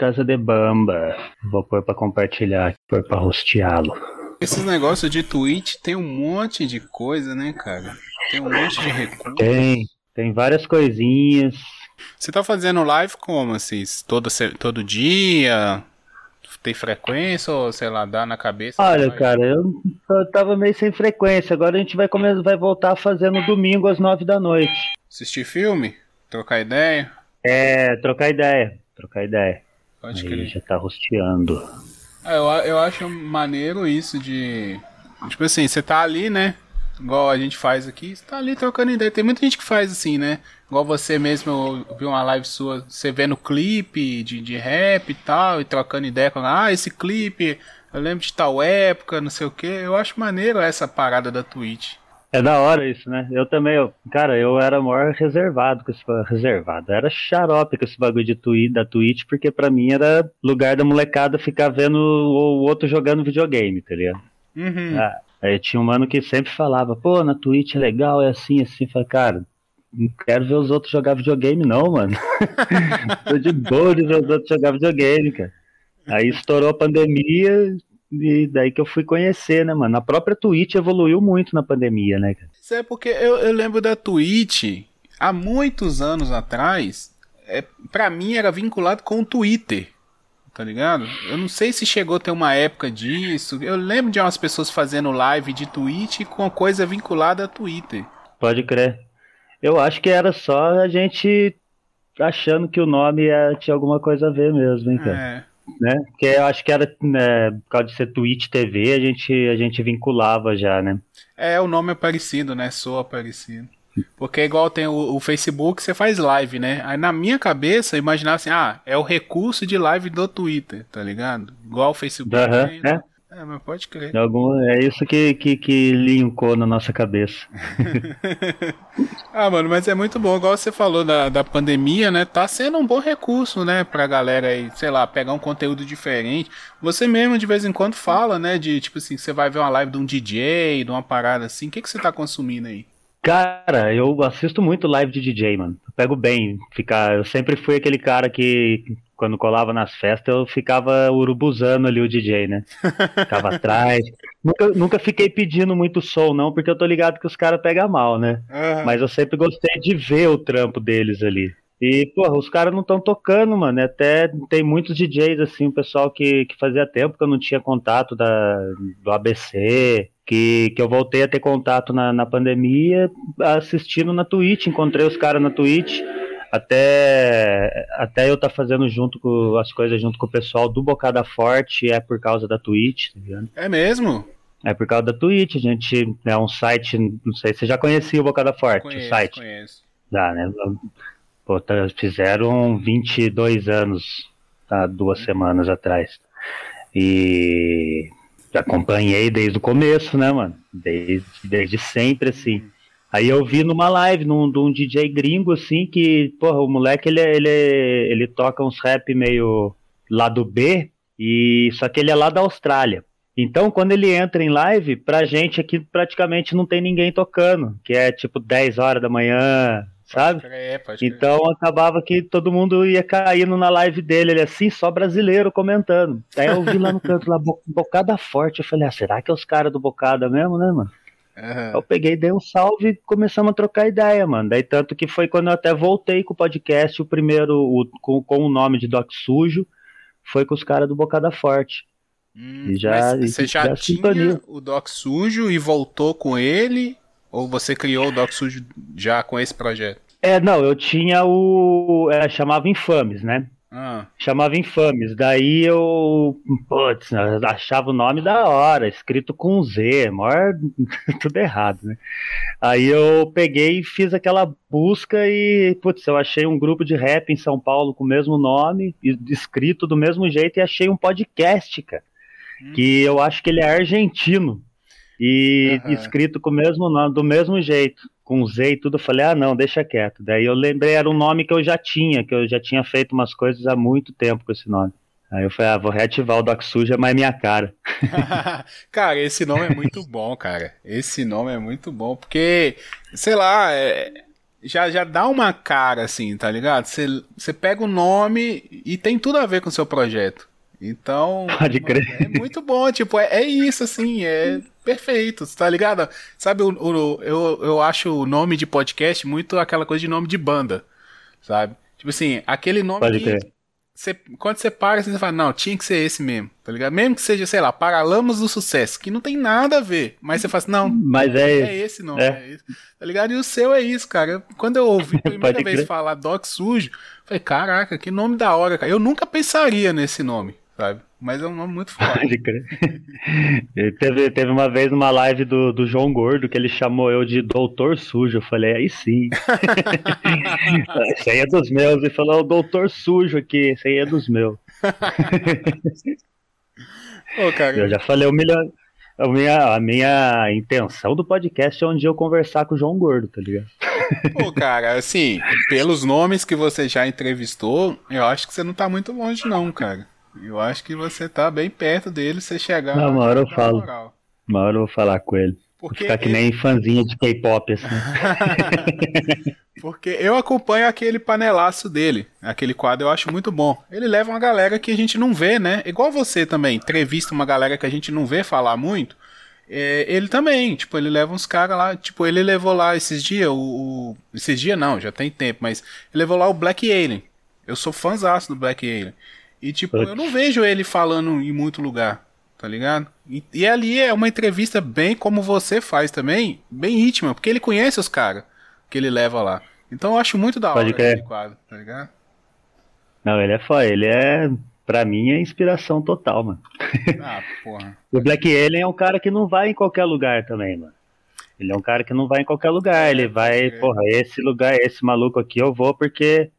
Casa de Bamba. Vou pôr pra compartilhar, pôr pra rosteá-lo. Esses negócios de Twitch tem um monte de coisa, né, cara? Tem um monte de recurso. Tem, tem várias coisinhas. Você tá fazendo live como, assim? Todo, todo dia? Tem frequência ou, sei lá, dá na cabeça? Olha, cara, eu, eu tava meio sem frequência. Agora a gente vai, começar, vai voltar no domingo às nove da noite. Assistir filme? Trocar ideia? É, trocar ideia. Trocar ideia. Pode Aí crer. já tá rosteando. Ah, eu, eu acho maneiro isso de. Tipo assim, você tá ali, né? Igual a gente faz aqui, você tá ali trocando ideia. Tem muita gente que faz assim, né? Igual você mesmo, eu vi uma live sua, você vendo clipe de, de rap e tal, e trocando ideia com, ah, esse clipe, eu lembro de tal época, não sei o que. Eu acho maneiro essa parada da Twitch. É da hora isso, né? Eu também, eu, cara, eu era maior reservado com esse reservado. Era xarope com esse bagulho de tweet, da Twitch, porque pra mim era lugar da molecada ficar vendo o outro jogando videogame, tá ligado? Uhum. Ah, aí tinha um mano que sempre falava, pô, na Twitch é legal, é assim, assim. Eu falei, cara, não quero ver os outros jogar videogame, não, mano. Tô de boa de ver os outros jogar videogame, cara. Aí estourou a pandemia, e daí que eu fui conhecer, né, mano? A própria Twitch evoluiu muito na pandemia, né, cara? Isso é porque eu, eu lembro da Twitch, há muitos anos atrás, é, pra mim era vinculado com o Twitter. Tá ligado? Eu não sei se chegou a ter uma época disso. Eu lembro de umas pessoas fazendo live de Twitch com coisa vinculada a Twitter. Pode crer. Eu acho que era só a gente achando que o nome é, tinha alguma coisa a ver mesmo, hein, cara? É. Né? Porque eu acho que era, né, por causa de ser Twitch TV, a gente, a gente vinculava já, né? É, o nome é parecido, né? Soa parecido. Porque igual tem o, o, Facebook, você faz live, né? Aí na minha cabeça, eu imaginava assim, ah, é o recurso de live do Twitter, tá ligado? Igual o Facebook. Uhum, tem, é. mas pode crer. Algum, é isso que, que, que linkou na nossa cabeça. ah, mano, mas é muito bom. Igual você falou da, da pandemia, né? Tá sendo um bom recurso, né? Pra galera aí, sei lá, pegar um conteúdo diferente. Você mesmo de vez em quando fala, né? De tipo assim, você vai ver uma live de um DJ, de uma parada assim. O que, que você tá consumindo aí? Cara, eu assisto muito live de DJ, mano. Eu pego bem ficar. Eu sempre fui aquele cara que, quando colava nas festas, eu ficava urubuzando ali o DJ, né? Ficava atrás. Nunca, nunca fiquei pedindo muito som, não, porque eu tô ligado que os caras pegam mal, né? Uhum. Mas eu sempre gostei de ver o trampo deles ali. E, porra, os caras não estão tocando, mano. Até tem muitos DJs, assim, o pessoal que, que fazia tempo que eu não tinha contato da, do ABC, que, que eu voltei a ter contato na, na pandemia assistindo na Twitch. Encontrei os caras na Twitch. Até, até eu tá fazendo junto com as coisas junto com o pessoal do Bocada Forte, é por causa da Twitch, tá ligado? É mesmo? É por causa da Twitch, a gente é um site, não sei, você já conhecia o Bocada Forte, conheço, o site? Conheço. Dá, né? Pô, tá, fizeram 22 anos há duas semanas atrás. E acompanhei desde o começo, né, mano? Desde, desde sempre, assim. Aí eu vi numa live num, de um DJ gringo, assim, que, porra, o moleque, ele, ele, ele toca uns rap meio lado B, e só que ele é lá da Austrália. Então, quando ele entra em live, pra gente aqui praticamente não tem ninguém tocando, que é tipo 10 horas da manhã, sabe? Crer, pode então crer. acabava que todo mundo ia caindo na live dele, ele assim, só brasileiro comentando. Aí eu vi lá no canto, lá, Bocada Forte, eu falei, ah, será que é os caras do Bocada mesmo, né, mano? Uhum. Eu peguei, dei um salve e começamos a trocar ideia, mano. Daí tanto que foi quando eu até voltei com o podcast, o primeiro, o, com, com o nome de Doc Sujo, foi com os caras do Bocada Forte. Hum, já- você já já tinha sintonia. o Doc Sujo e voltou com ele? Ou você criou o Doc Sujo já com esse projeto? É, não, eu tinha o. é, chamava Infames, né? Ah, Chamava Infames. Daí eu. Putz, eu achava o nome da hora, escrito com Z, maior. tudo errado, né? Aí eu peguei e fiz aquela busca e, putz, eu achei um grupo de rap em São Paulo com o mesmo nome, e- escrito do mesmo jeito, e achei um podcast, cara. Hum. Que eu acho que ele é argentino. E Aham. escrito com o mesmo nome, do mesmo jeito, com Z e tudo. Eu falei, ah, não, deixa quieto. Daí eu lembrei, era um nome que eu já tinha, que eu já tinha feito umas coisas há muito tempo com esse nome. Aí eu falei, ah, vou reativar o Doc Suja, mas é minha cara. cara, esse nome é muito bom, cara. Esse nome é muito bom, porque, sei lá, é- já, já dá uma cara, assim, tá ligado? Você, você pega o nome e tem tudo a ver com o seu projeto. Então. Pode crer. É muito bom, tipo, é, é isso, assim, é perfeito, tá ligado? Sabe, o, o, eu, eu acho o nome de podcast muito aquela coisa de nome de banda, sabe? Tipo assim, aquele nome Pode que. Você, quando você para, você fala, não, tinha que ser esse mesmo, tá ligado? Mesmo que seja, sei lá, Paralamas do Sucesso, que não tem nada a ver, mas você fala assim, não, Mas é, é esse nome, É. é. esse, tá ligado? E o seu é isso, cara. Quando eu ouvi a primeira vez crer. falar Doc Sujo, eu falei, caraca, que nome da hora, cara. Eu nunca pensaria nesse nome, sabe? Mas é um nome muito forte. Teve, teve uma vez uma live do, do João Gordo que ele chamou eu de Doutor Sujo. Eu falei, aí sim. esse aí é dos meus. Ele falou, o Doutor Sujo aqui, esse aí é dos meus. Pô, cara, Eu já falei um milhão. A minha, a minha intenção do podcast é um dia eu conversar com o João Gordo, tá ligado? pô, cara, assim, pelos nomes que você já entrevistou, eu acho que você não tá muito longe, não, cara. Eu acho que você tá bem perto dele, você chegar. Não, uma hora eu falo. moral. Uma hora eu vou falar com ele. Vou Porque ficar que ele- nem fãzinha de K-pop, assim. Porque eu acompanho aquele panelaço dele, aquele quadro eu acho muito bom. Ele leva uma galera que a gente não vê, né? Igual você também, entrevista uma galera que a gente não vê falar muito. É, ele também, tipo, ele leva uns caras lá, tipo, ele levou lá esses dias, o, o- Esses dias não, já tem tempo, mas ele levou lá o Black Alien. Eu sou fãzaço do Black Alien. E, tipo, eu não vejo ele falando em muito lugar, tá ligado? E, e ali é uma entrevista bem como você faz também, bem íntima, porque ele conhece os caras que ele leva lá. Então eu acho muito da hora aquele quadro, tá ligado? Não, ele é foda. Ele é, pra mim, é inspiração total, mano. Ah, porra. O Black Alien é um cara que não vai em qualquer lugar também, mano. Ele é um cara que não vai em qualquer lugar. Ele vai, é. porra, esse lugar, esse maluco aqui eu vou porque.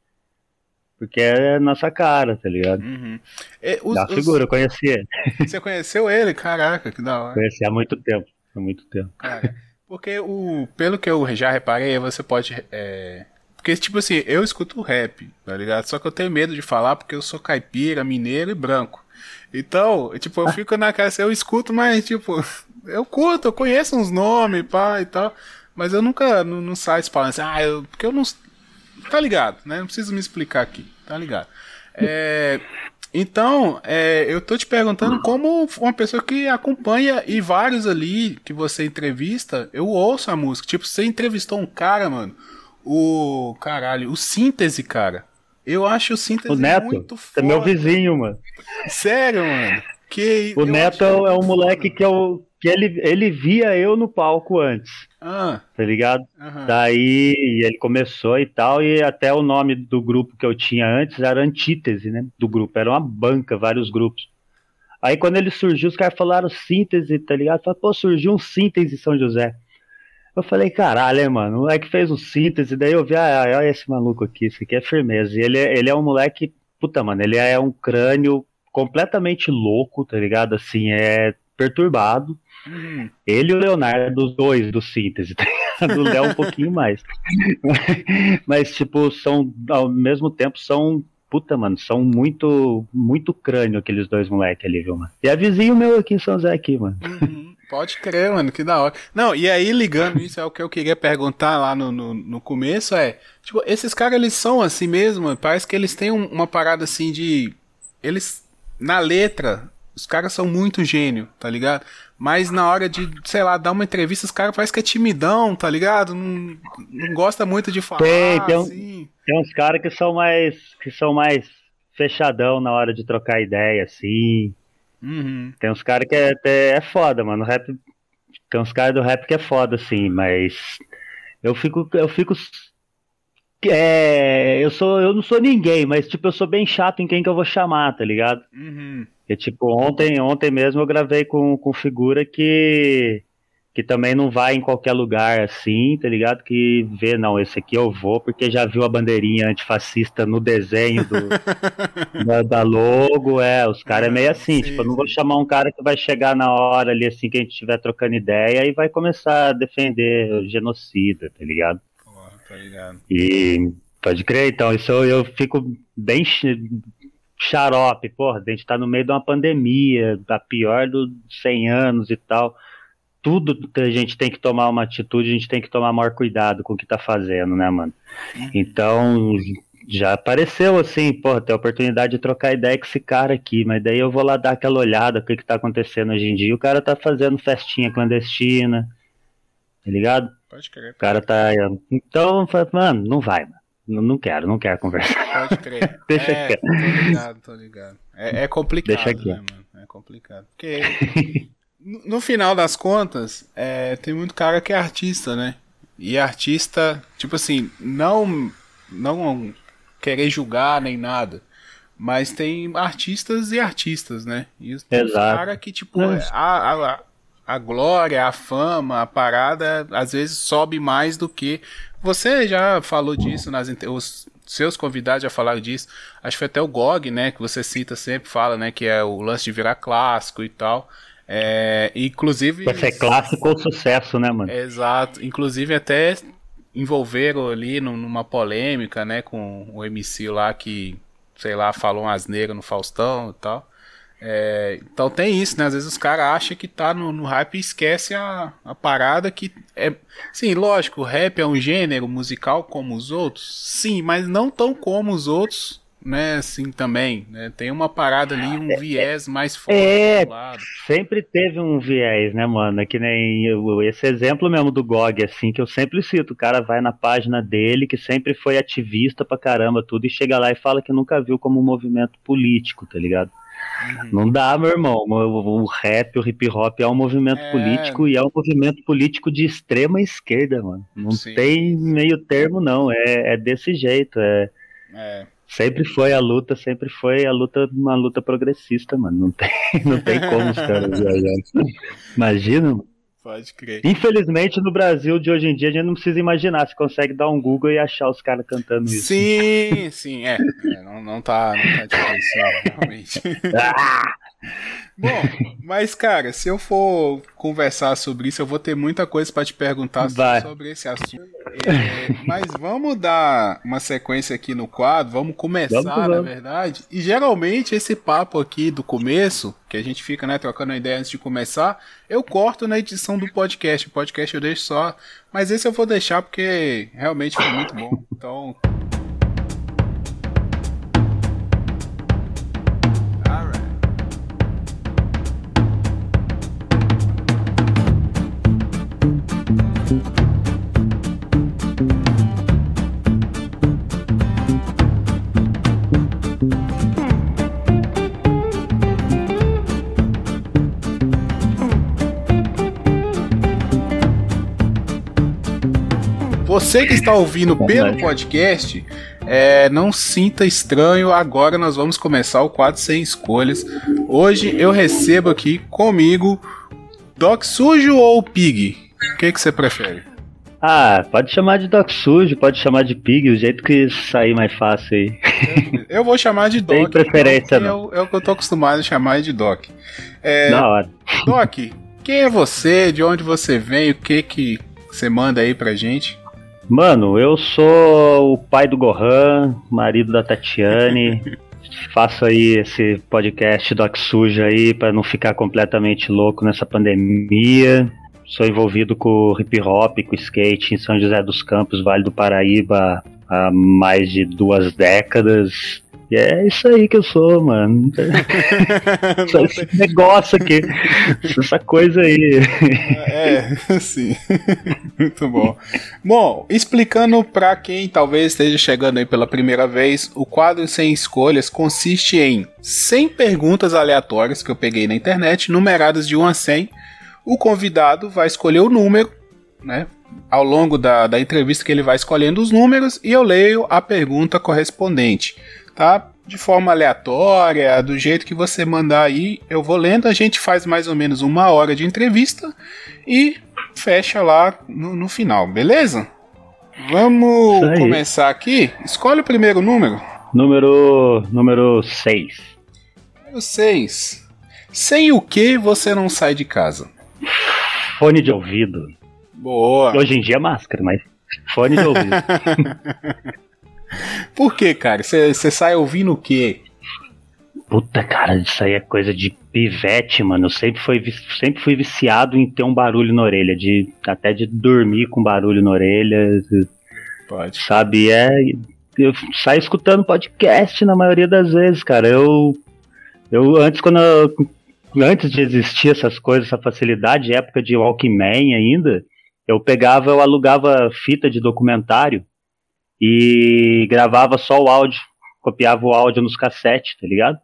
Porque é nossa cara, tá ligado? Uhum. E, os- Da os- figura, eu conheci ele. Você conheceu ele? Caraca, que da hora. Conheci há muito tempo. Há muito tempo. Cara, porque o, pelo que eu já reparei, você pode. é, porque, tipo assim, eu escuto rap, tá ligado? Só que eu tenho medo de falar porque eu sou caipira, mineiro e branco. Então, tipo, eu fico na casa, eu escuto, mas, tipo, eu curto, eu conheço uns nomes, pá e tal. Mas eu nunca não, não saio falando assim, ah, eu, porque eu não. Tá ligado, né? Não preciso me explicar aqui, tá ligado? É, então, é, eu tô te perguntando como uma pessoa que acompanha e vários ali que você entrevista, eu ouço a música. Tipo, você entrevistou um cara, mano, o. Caralho, o síntese, cara. Eu acho o síntese O Neto, muito é foda. meu vizinho, mano. Sério, mano. Que O Neto é um moleque foda. que eu. Que ele, ele via eu no palco antes, Ah, tá ligado? aham. Daí ele começou e tal, e até o nome do grupo que eu tinha antes era Antítese, né? Do grupo, era uma banca, vários grupos. Aí quando ele surgiu, os caras falaram síntese, tá ligado? Falaram, pô, surgiu um síntese em São José. Eu falei, caralho, é, mano, o moleque fez um síntese, daí eu vi, ah, olha esse maluco aqui, isso aqui é firmeza. E ele, é- ele é um moleque, puta, mano, ele é um crânio completamente louco, tá ligado? Assim, é perturbado. Ele e o Leonardo, os dois do síntese, tá ligado? O Léo um pouquinho mais. Mas, tipo, são, ao mesmo tempo, são. Puta, mano, são muito, muito crânio aqueles dois moleques ali, viu, mano? E é vizinho meu aqui em São José aqui, mano. Uhum, Pode crer, mano, que da hora. Não, e aí ligando isso é o que eu queria perguntar lá no, no, no começo, é, tipo, esses caras eles são assim mesmo, parece que eles têm um- uma parada assim de, eles, na letra, os caras são muito gênio, tá ligado? Mas na hora de, sei lá, dar uma entrevista, os caras parecem que é timidão, tá ligado? Não, não gosta muito de falar, Tem, tem um- assim. Tem uns caras que são mais. que são mais fechadão na hora de trocar ideia, assim. Uhum. Tem uns caras que é, até é foda, mano. Rap, tem uns caras do rap que é foda, assim, mas eu fico. Eu fico. É, eu sou. Eu não sou ninguém, mas tipo, eu sou bem chato em quem que eu vou chamar, tá ligado? Uhum. Porque, tipo, ontem, ontem mesmo eu gravei com, com figura que. Que também não vai em qualquer lugar assim, tá ligado? Que vê, não, esse aqui eu vou, porque já viu a bandeirinha antifascista no desenho do, da, da logo, é, os caras é meio assim, Sim, tipo, eu não vou chamar um cara que vai chegar na hora ali, assim, que a gente estiver trocando ideia e vai começar a defender o genocida, tá ligado? Porra, tá ligado. E pode crer, então, isso eu, eu fico bem xarope, porra, a gente tá no meio de uma pandemia, a pior dos 100 anos e tal. tudo a gente tem que tomar uma atitude, a gente tem que tomar maior cuidado com o que tá fazendo, né, mano? Uhum. Então, já apareceu assim, pô, tem a oportunidade de trocar ideia com esse cara aqui, mas daí eu vou lá dar aquela olhada, o que que tá acontecendo hoje em dia. O cara tá fazendo festinha clandestina, tá ligado? Pode crer. O cara tá. Então, mano, não vai, mano. Não, não quero, não quero conversar. Pode crer. Deixa é, quieto. Tô ligado, tô ligado. É, é complicado, Deixa aqui. né, mano? É complicado. Porque no final das contas, é, tem muito cara que é artista, né? E artista, tipo assim, não não querer julgar nem nada. Mas tem artistas e artistas, né? E tem Exato. cara que, tipo, a, a, a glória, a fama, a parada, às vezes sobe mais do que. Você já falou disso nas os seus convidados já falaram disso. Acho que foi até o GOG, né? Que você cita sempre, fala, né? Que é o lance de virar clássico e tal. É, inclusive. Vai ser clássico ou sucesso, né, mano? Exato. Inclusive até envolveram ali numa polêmica, né, com o MC lá que, sei lá, falou umas negras no Faustão e tal. É, então tem isso, né? Às vezes os caras acham que tá no, no hype e esquece a, a parada que é. Sim, lógico, o rap é um gênero musical como os outros, sim, mas não tão como os outros né, assim também, né? Tem uma parada ali, um é, viés mais forte é, Sempre teve um viés, né, mano? É que nem esse exemplo mesmo do GOG, assim, que eu sempre cito. O cara vai na página dele, que sempre foi ativista pra caramba, tudo, e chega lá e fala que nunca viu como um movimento político, tá ligado? Uhum. Não dá, meu irmão. O, rap, o hip hop é um movimento é... político e é um movimento político de extrema esquerda, mano. Não Sim. tem meio termo, não. É, é desse jeito. É. é. Sempre foi a luta, sempre foi a luta, uma luta progressista, mano. Não tem, não tem como os caras viajarem. Imagina, mano. Pode crer. Infelizmente, no Brasil de hoje em dia, a gente não precisa imaginar. Você consegue dar um Google e achar os caras cantando isso. Sim, sim, é. é não, não tá, não tá difícil, realmente. Ah! Bom, mas cara, se eu for conversar sobre isso, eu vou ter muita coisa para te perguntar Vai. sobre esse assunto. É, mas vamos dar uma sequência aqui no quadro, vamos começar, vamos, na verdade. E geralmente esse papo aqui do começo, que a gente fica, né, trocando ideia antes de começar, eu corto na edição do podcast. O podcast eu deixo só, mas esse eu vou deixar porque realmente foi muito bom. Então, Você que está ouvindo pelo podcast, é, não sinta estranho. Agora nós vamos começar o quadro sem escolhas. Hoje eu recebo aqui comigo Doc Sujo ou Pig? O que, que você prefere? Ah, pode chamar de Doc Sujo, pode chamar de Pig, o jeito que sair mais fácil aí. Eu vou chamar de Doc. Tem preferência, não. É o, é o que eu tô acostumado a chamar de Doc. É, Na hora. Doc, quem é você? De onde você vem? O que que você manda aí pra gente? Mano, eu sou o pai do Gohan, marido da Tatiane. Faço aí esse podcast Doc Suja aí para não ficar completamente louco nessa pandemia. Sou envolvido com hip hop, com skate em São José dos Campos, Vale do Paraíba, há mais de duas décadas. E é isso aí que eu sou, mano. Só esse negócio aqui. Essa coisa aí. É, sim. Muito bom. Bom, explicando para quem talvez esteja chegando aí pela primeira vez, o quadro Sem Escolhas consiste em 100 perguntas aleatórias que eu peguei na internet, numeradas de 1 a 100. O convidado vai escolher o número, né? Ao longo da, da entrevista que ele vai escolhendo os números e eu leio a pergunta correspondente tá? De forma aleatória, do jeito que você mandar aí, eu vou lendo. A gente faz mais ou menos uma hora de entrevista e fecha lá no, no final, beleza? Vamos começar aqui. Escolhe o primeiro número. Número número 6. Número 6. Sem o que você não sai de casa? Fone de ouvido. Boa. Hoje em dia é máscara, mas fone de ouvido. Por que, cara? Você sai ouvindo o quê? Puta, cara, isso aí é coisa de pivete, mano. Eu sempre fui, sempre fui viciado em ter um barulho na orelha, de até de dormir com barulho na orelha. Pode. Sabe, é. Eu saio escutando podcast na maioria das vezes, cara. Eu. Eu antes, quando eu, antes de existir essas coisas, essa facilidade, época de Walkman ainda, eu pegava, eu alugava fita de documentário e gravava só o áudio, copiava o áudio nos cassetes, tá ligado?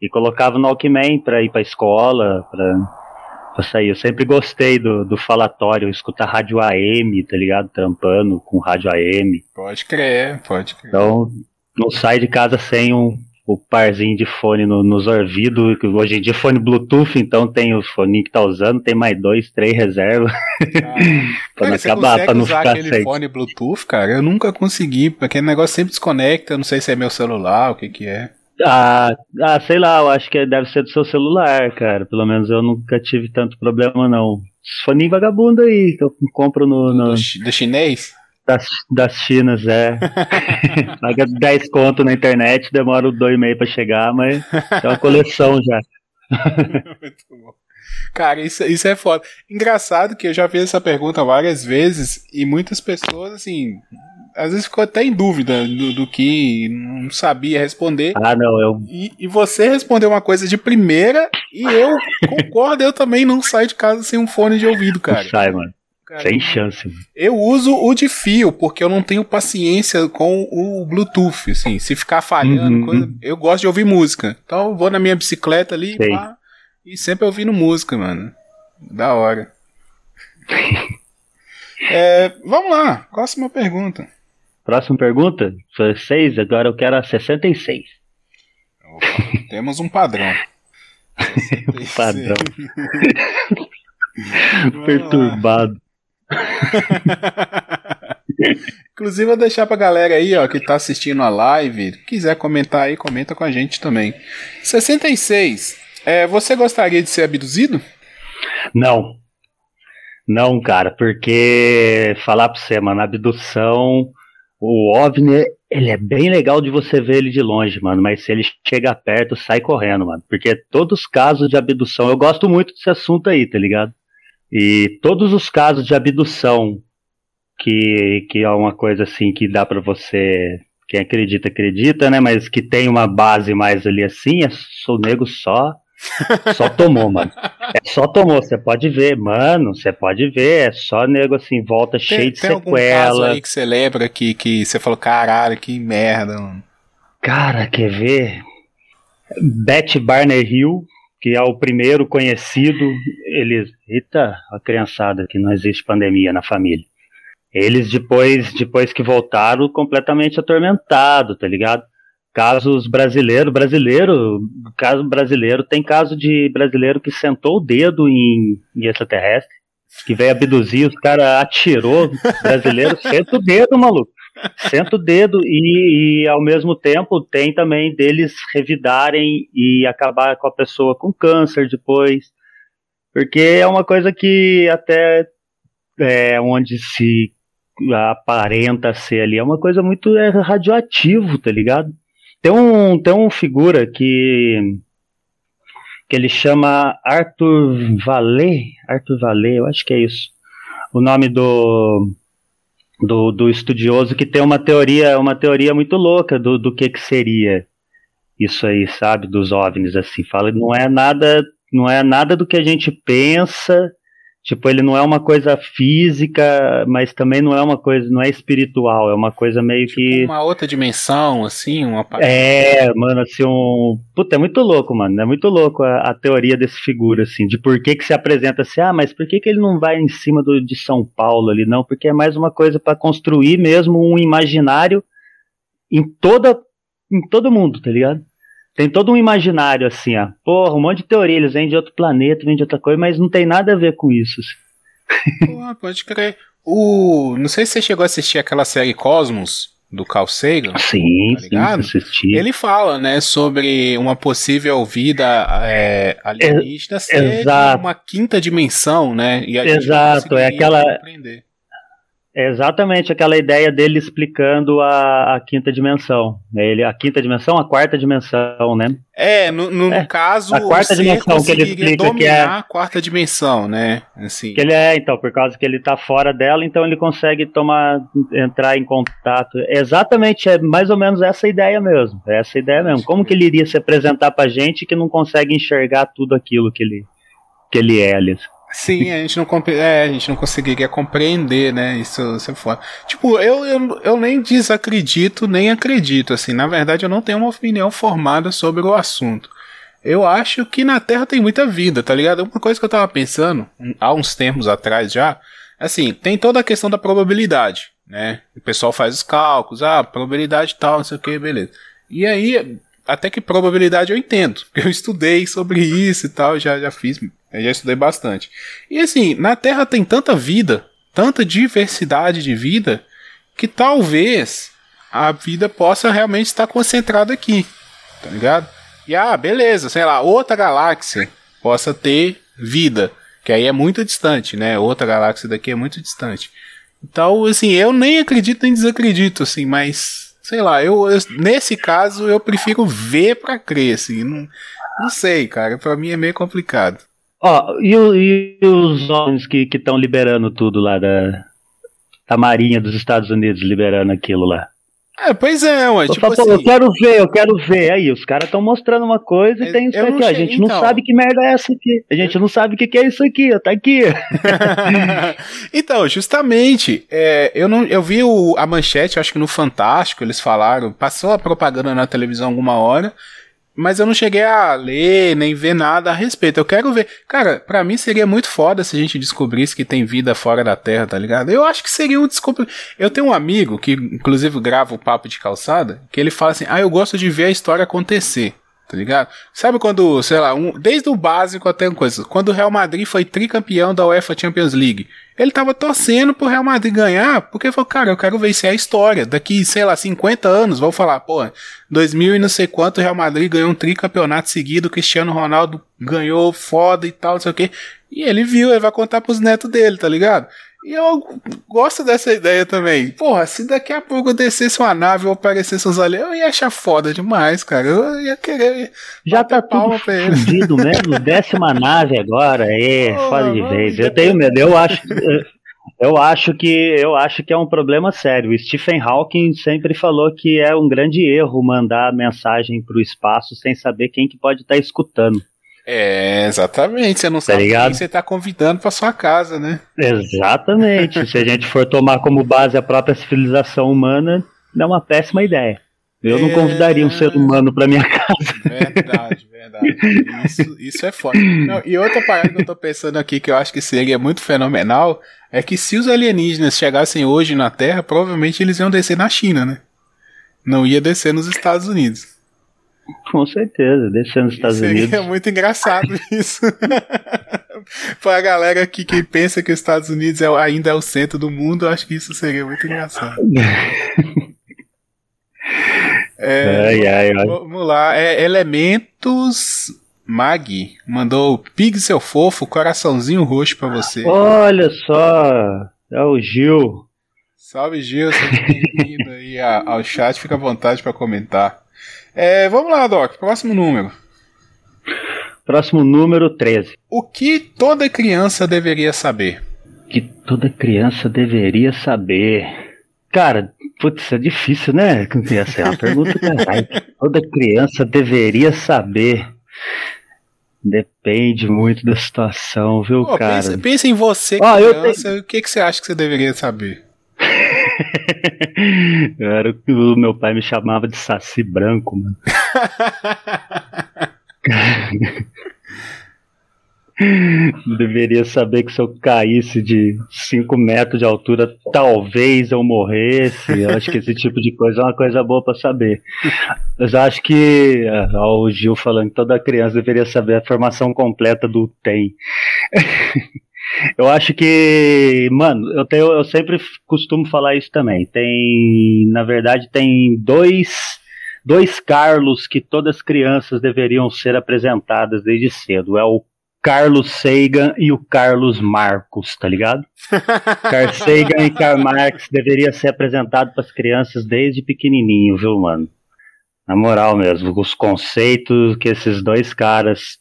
E colocava no Walkman pra ir pra escola, pra, pra sair. Eu sempre gostei do, do falatório, escutar rádio AM, tá ligado? Trampando com rádio AM. Pode crer, pode crer. Então, não sai de casa sem um, o parzinho de fone no, nos ouvidos. Hoje em dia, fone Bluetooth, então tem o fone que tá usando, tem mais dois, três reservas. Ah, pra não acabar, pra não usar ficar aquele sem. fone Bluetooth, cara? Eu nunca consegui, porque o negócio sempre desconecta. Não sei se é meu celular, o que que é. Ah, ah, sei lá, eu acho que deve ser do seu celular, cara. Pelo menos eu nunca tive tanto problema, não. Fone vagabundo aí, que eu compro no. no... Do, do chinês? Das, das Chinas, é. Paga 10 conto na internet, demora dois e meio pra chegar, mas é uma coleção já. Muito bom. Cara, isso, isso é foda. Engraçado que eu já fiz essa pergunta várias vezes e muitas pessoas, assim, às vezes ficou até em dúvida do, do que não sabia responder. Ah, não, eu. E, e, você respondeu uma coisa de primeira e eu concordo, eu também não saio de casa sem um fone de ouvido, cara. Não sai, mano. Cara, sem chance. Mano. Eu uso o de fio, porque eu não tenho paciência com o Bluetooth, assim, se ficar falhando, uhum. coisa, eu gosto de ouvir música. Então eu vou na minha bicicleta ali pá, e sempre ouvindo música, mano. Da hora. é, vamos lá, próxima pergunta. Próxima pergunta? Foi 6, agora eu quero a 66. Opa, temos um padrão. um padrão. Perturbado. Inclusive, vou deixar pra galera aí, ó, que tá assistindo a live, quiser comentar aí, comenta com a gente também. 66. É, você gostaria de ser abduzido? Não. Não, cara, porque falar pra você, mano, abdução o OVNI, ele é bem legal de você ver ele de longe, mano, mas se ele chega perto, sai correndo, mano. Porque todos os casos de abdução, eu gosto muito desse assunto aí, tá ligado? E todos os casos de abdução, que, que é uma coisa assim que dá para você, quem acredita, acredita, né? Mas que tem uma base mais ali assim, é sou nego só só tomou, mano. É só tomou, você pode ver, mano, você pode ver, é só nego assim, volta tem, cheio de tem sequela. Algum caso aí que você lembra que, que você falou, caralho, que merda, mano. Cara, quer ver? Beth Barner Hill, que é o primeiro conhecido, eles, eita, a criançada que não existe pandemia na família. Eles depois, depois que voltaram completamente atormentado, tá ligado? casos brasileiro, brasileiro, caso brasileiro, tem caso de brasileiro que sentou o dedo em, em extraterrestre, que veio abduzir, os caras atirou, brasileiro senta o dedo, maluco. Senta o dedo e, e, ao mesmo tempo tem também deles revidarem e acabar com a pessoa com câncer depois. Porque é uma coisa que até é, onde se aparenta ser ali, é uma coisa muito é, radioativo, tá ligado? Tem um, tem um figura que que ele chama Arthur Valet, Arthur Valet, eu acho que é isso. O nome do, do, do estudioso que tem uma teoria, uma teoria muito louca do, do que que seria isso aí, sabe, dos OVNIs assim. Fala, não é nada, não é nada do que a gente pensa Tipo, ele não é uma coisa física, mas também não é uma coisa, não é espiritual, é uma coisa meio tipo que. Uma outra dimensão, assim, uma É, mano, assim, um. Puta, é muito louco, mano. É muito louco a, a, teoria desse figura, assim, de por que que se apresenta assim, ah, mas por que que ele não vai em cima do, de São Paulo ali? Não, porque é mais uma coisa para construir mesmo um imaginário em toda. em todo mundo, tá ligado? Tem todo um imaginário assim, ó. Porra, um monte de teoria, eles vêm de outro planeta, vêm de outra coisa, mas não tem nada a ver com isso. Assim. Pô, pode crer. O, não sei se você chegou a assistir aquela série Cosmos do Carl Sagan. Sim, tá sim, assisti. Ele fala, né, sobre uma possível vida é, alienígena é, ser exato. uma quinta dimensão, né? exato, é aquela. Compreender. É exatamente aquela ideia dele explicando a, a quinta dimensão. Ele, a quinta dimensão, a quarta dimensão, né? É, no, no é, caso, a quarta dimensão que ele explica que é a quarta dimensão, né? Assim. Que ele é, então, por causa que ele está fora dela, então ele consegue tomar, entrar em contato. Exatamente, é mais ou menos essa ideia mesmo. É essa ideia mesmo. Como que ele iria se apresentar pra gente que não consegue enxergar tudo aquilo que ele, que ele é, Alice? Sim, a gente não, é, a gente não conseguiria compreender, né? Isso, isso é foda. Tipo, eu, eu, eu nem desacredito, nem acredito, assim. Na verdade, eu não tenho uma opinião formada sobre o assunto. Eu acho que na Terra tem muita vida, tá ligado? Uma coisa que eu tava pensando, há uns tempos atrás já, assim, tem toda a questão da probabilidade, né? O pessoal faz os cálculos, ah, probabilidade tal, não sei o que, beleza. E aí, até que probabilidade eu entendo. Eu estudei sobre isso e tal, já, já fiz, já estudei bastante. E assim, na Terra tem tanta vida, tanta diversidade de vida, que talvez a vida possa realmente estar concentrada aqui, tá ligado? E ah, beleza, sei lá, outra galáxia possa ter vida, que aí é muito distante, né? Outra galáxia daqui é muito distante. Então, assim, eu nem acredito nem desacredito, assim, mas sei lá, eu, eu, nesse caso eu prefiro ver para crer, assim, não, não sei, cara, para mim é meio complicado. Ó, oh, e, e, os homens que estão liberando tudo lá da, da Marinha dos Estados Unidos, liberando aquilo lá? É, pois é, ué, tipo falo, assim... Eu quero ver, eu quero ver. Aí, os caras estão mostrando uma coisa e tem isso aqui. A gente então. não sabe que merda é essa aqui. A gente não sabe o que, que é isso aqui, tá aqui. então, justamente, é, eu, não, eu vi o, a manchete, acho que no Fantástico, eles falaram, passou a propaganda na televisão alguma hora, mas eu não cheguei a ler nem ver nada a respeito. Eu quero ver. Cara, para mim seria muito foda se a gente descobrisse que tem vida fora da Terra, tá ligado? Eu acho que seria um descobrimento. Eu tenho um amigo que, inclusive, grava o papo de calçada, que ele fala assim: ah, eu gosto de ver a história acontecer tá ligado? Sabe quando, sei lá, um, desde o básico até uma coisa, quando o Real Madrid foi tricampeão da UEFA Champions League, ele tava torcendo pro Real Madrid ganhar, porque falou, cara, eu quero é a história. Daqui, sei lá, 50 anos, vou falar, pô, 2000 e não sei quanto, o Real Madrid ganhou um tricampeonato seguido, o Cristiano Ronaldo ganhou foda e tal, não sei o quê. E ele viu, ele vai contar pros netos dele, tá ligado? E eu gosto dessa ideia também. Porra, se daqui a pouco descesse uma nave ou aparecesse uns aliens, eu ia achar foda demais, cara. Eu ia querer. Já tá tudo fudido mesmo. Desce uma nave agora, é, oh, foda de vez. Eu tenho medo. Eu acho. Eu acho que eu acho que é um problema sério. O Stephen Hawking sempre falou que é um grande erro mandar mensagem para o espaço sem saber quem que pode estar tá escutando. É, exatamente. Você não tá sabe ligado? quem você está convidando para sua casa, né? Exatamente. Se a gente for tomar como base a própria civilização humana, é uma péssima ideia. Eu é... não convidaria um ser humano para minha casa. Verdade, verdade. Isso, isso é foda. Não, e outra parada que eu tô pensando aqui que eu acho que seria muito fenomenal é que se os alienígenas chegassem hoje na Terra, provavelmente eles iam descer na China, né? Não ia descer nos Estados Unidos. Com certeza, descendo nos Estados Seria Unidos. É muito engraçado isso. Pra galera aqui que pensa que os Estados Unidos é, ainda é o centro do mundo, eu acho que isso seria muito engraçado. é, ai, ai, ai. Vamos lá, é Elementos Mag mandou Pixel Fofo, coraçãozinho roxo pra você. Olha só, é o Gil. Salve Gil, seja bem-vindo aí ao chat, fica à vontade para comentar. É, vamos lá, Doc. Próximo número. Próximo número 13. O que toda criança deveria saber? Que toda criança deveria saber. Cara, putz, é difícil, né? Essa é uma pergunta, caralho. Toda criança deveria saber. Depende muito da situação, viu, oh, cara? Pensa, pensa, em você, criança, o que, que você acha que você deveria saber? Era o que o meu pai me chamava de saci branco, mano. Deveria saber que se eu caísse de 5 metros de altura, talvez eu morresse. Eu acho que esse tipo de coisa é uma coisa boa para saber. Mas acho que, ó, o Gil falando que toda criança deveria saber a formação completa do TEM. Eu acho que, mano, eu, tenho, eu sempre costumo falar isso também. Tem, na verdade, tem dois, dois Carlos que todas as crianças deveriam ser apresentadas desde cedo. É o Carlos Sagan e o Carlos Marcos, tá ligado? Carl Sagan e Karl Marx deveria ser apresentado para as crianças desde pequenininho, viu, mano? Na moral mesmo, os conceitos que esses dois caras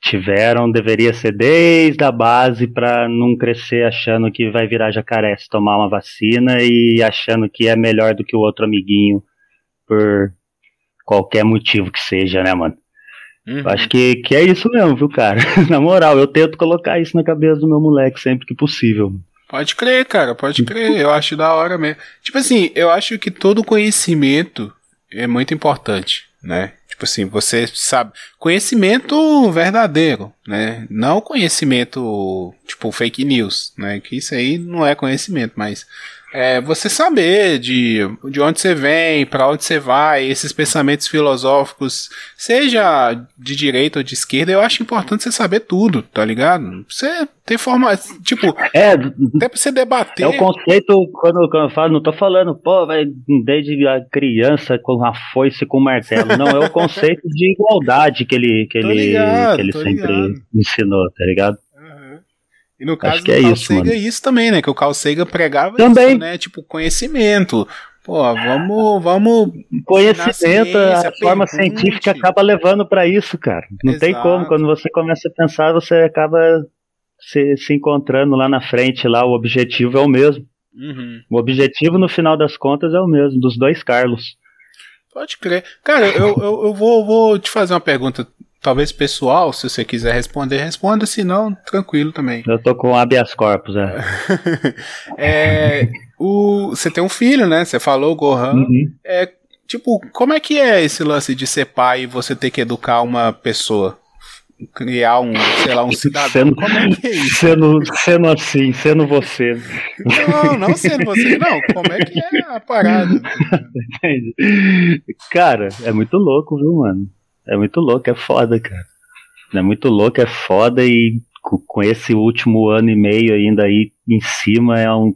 tiveram deveria ser desde a base para não crescer achando que vai virar jacaré se tomar uma vacina e achando que é melhor do que o outro amiguinho por qualquer motivo que seja, né, mano? Uhum. Acho que, que é isso mesmo, viu, cara? na moral, eu tento colocar isso na cabeça do meu moleque sempre que possível. Pode crer, cara, pode crer. Eu acho da hora mesmo. Tipo assim, eu acho que todo conhecimento é muito importante, né? Tipo assim, você sabe. Conhecimento verdadeiro, né? Não conhecimento, tipo, fake news, né? Que isso aí não é conhecimento, mas é, você saber de, de onde você vem, para onde você vai, esses pensamentos filosóficos, seja de direita ou de esquerda, eu acho importante você saber tudo, tá ligado? Você ter forma, tipo, é, até pra você debater. É o conceito, quando, quando eu falo, não tô falando, pô, desde a criança com a foice com o martelo, não, é o conceito de igualdade que ele, que ele, ligado, que ele sempre ligado. ensinou, tá ligado? E no caso do é Carl isso, Sagan, é isso também, né? Que o Carl Sagan pregava também. isso, né? Tipo, conhecimento. Pô, vamos, vamos. Conhecimento, ciência, a forma científica acaba levando para isso, cara. Não Exato. tem como. Quando você começa a pensar, você acaba se, se encontrando lá na frente. Lá o objetivo é o mesmo. Uhum. O objetivo, no final das contas, é o mesmo, dos dois Carlos. Pode crer. Cara, eu, eu, eu vou, vou te fazer uma pergunta Talvez pessoal, se você quiser responder, responda, se não, tranquilo também. Eu tô com habeas corpus, é. é o, você tem um filho, né? Você falou, Gohan. Uhum. É, tipo, como é que é esse lance de ser pai e você ter que educar uma pessoa? Criar um, sei lá, um cidadão. Sendo, como é que é isso? Sendo, sendo assim, sendo você. Não, não sendo você, não. Como é que é a parada? Cara, é muito louco, viu, mano? É muito louco, é foda, cara. É muito louco, é foda e com esse último ano e meio ainda aí em cima é um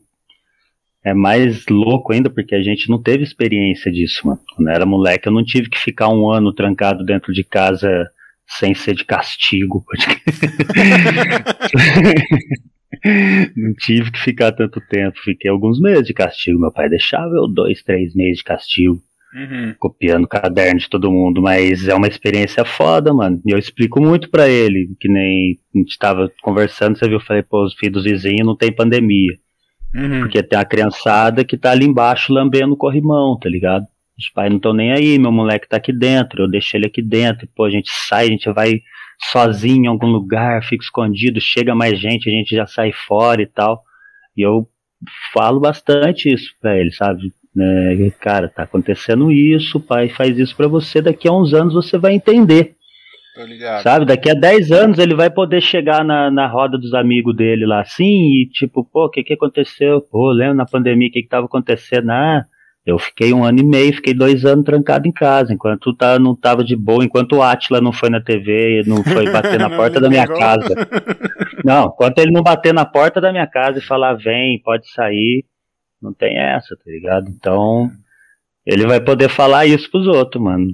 é mais louco ainda porque a gente não teve experiência disso, mano. Quando eu era moleque, eu não tive que ficar um ano trancado dentro de casa sem ser de castigo. não tive que ficar tanto tempo. Fiquei alguns meses de castigo. Meu pai deixava eu dois, três meses de castigo uhum. copiando caderno de todo mundo, mas é uma experiência foda, mano. E eu explico muito para ele, que nem a gente tava conversando, você viu, eu falei, pô, os filhos dos vizinhos não tem pandemia. Uhum. Porque tem a criançada que tá ali embaixo lambendo o corrimão, tá ligado? Os pais não estão nem aí, meu moleque tá aqui dentro, eu deixo ele aqui dentro, pô, a gente sai, a gente vai sozinho em algum lugar, fica escondido, chega mais gente, a gente já sai fora e tal. E eu falo bastante isso pra ele, sabe? Né? Cara, tá acontecendo isso, o pai faz isso para você, daqui a uns anos você vai entender. Sabe, daqui a 10 anos ele vai poder chegar na, na roda dos amigos dele lá assim e tipo, pô, o que que aconteceu? Pô, lembra na pandemia o que que tava acontecendo? Ah, eu fiquei um ano e meio, fiquei dois anos trancado em casa, enquanto tá, não tava de boa, enquanto o Atila não foi na TV, não foi bater na porta da minha casa. Não, enquanto ele não bater na porta da minha casa e falar, vem, pode sair, não tem essa, tá ligado? Então, ele vai poder falar isso pros outros, mano.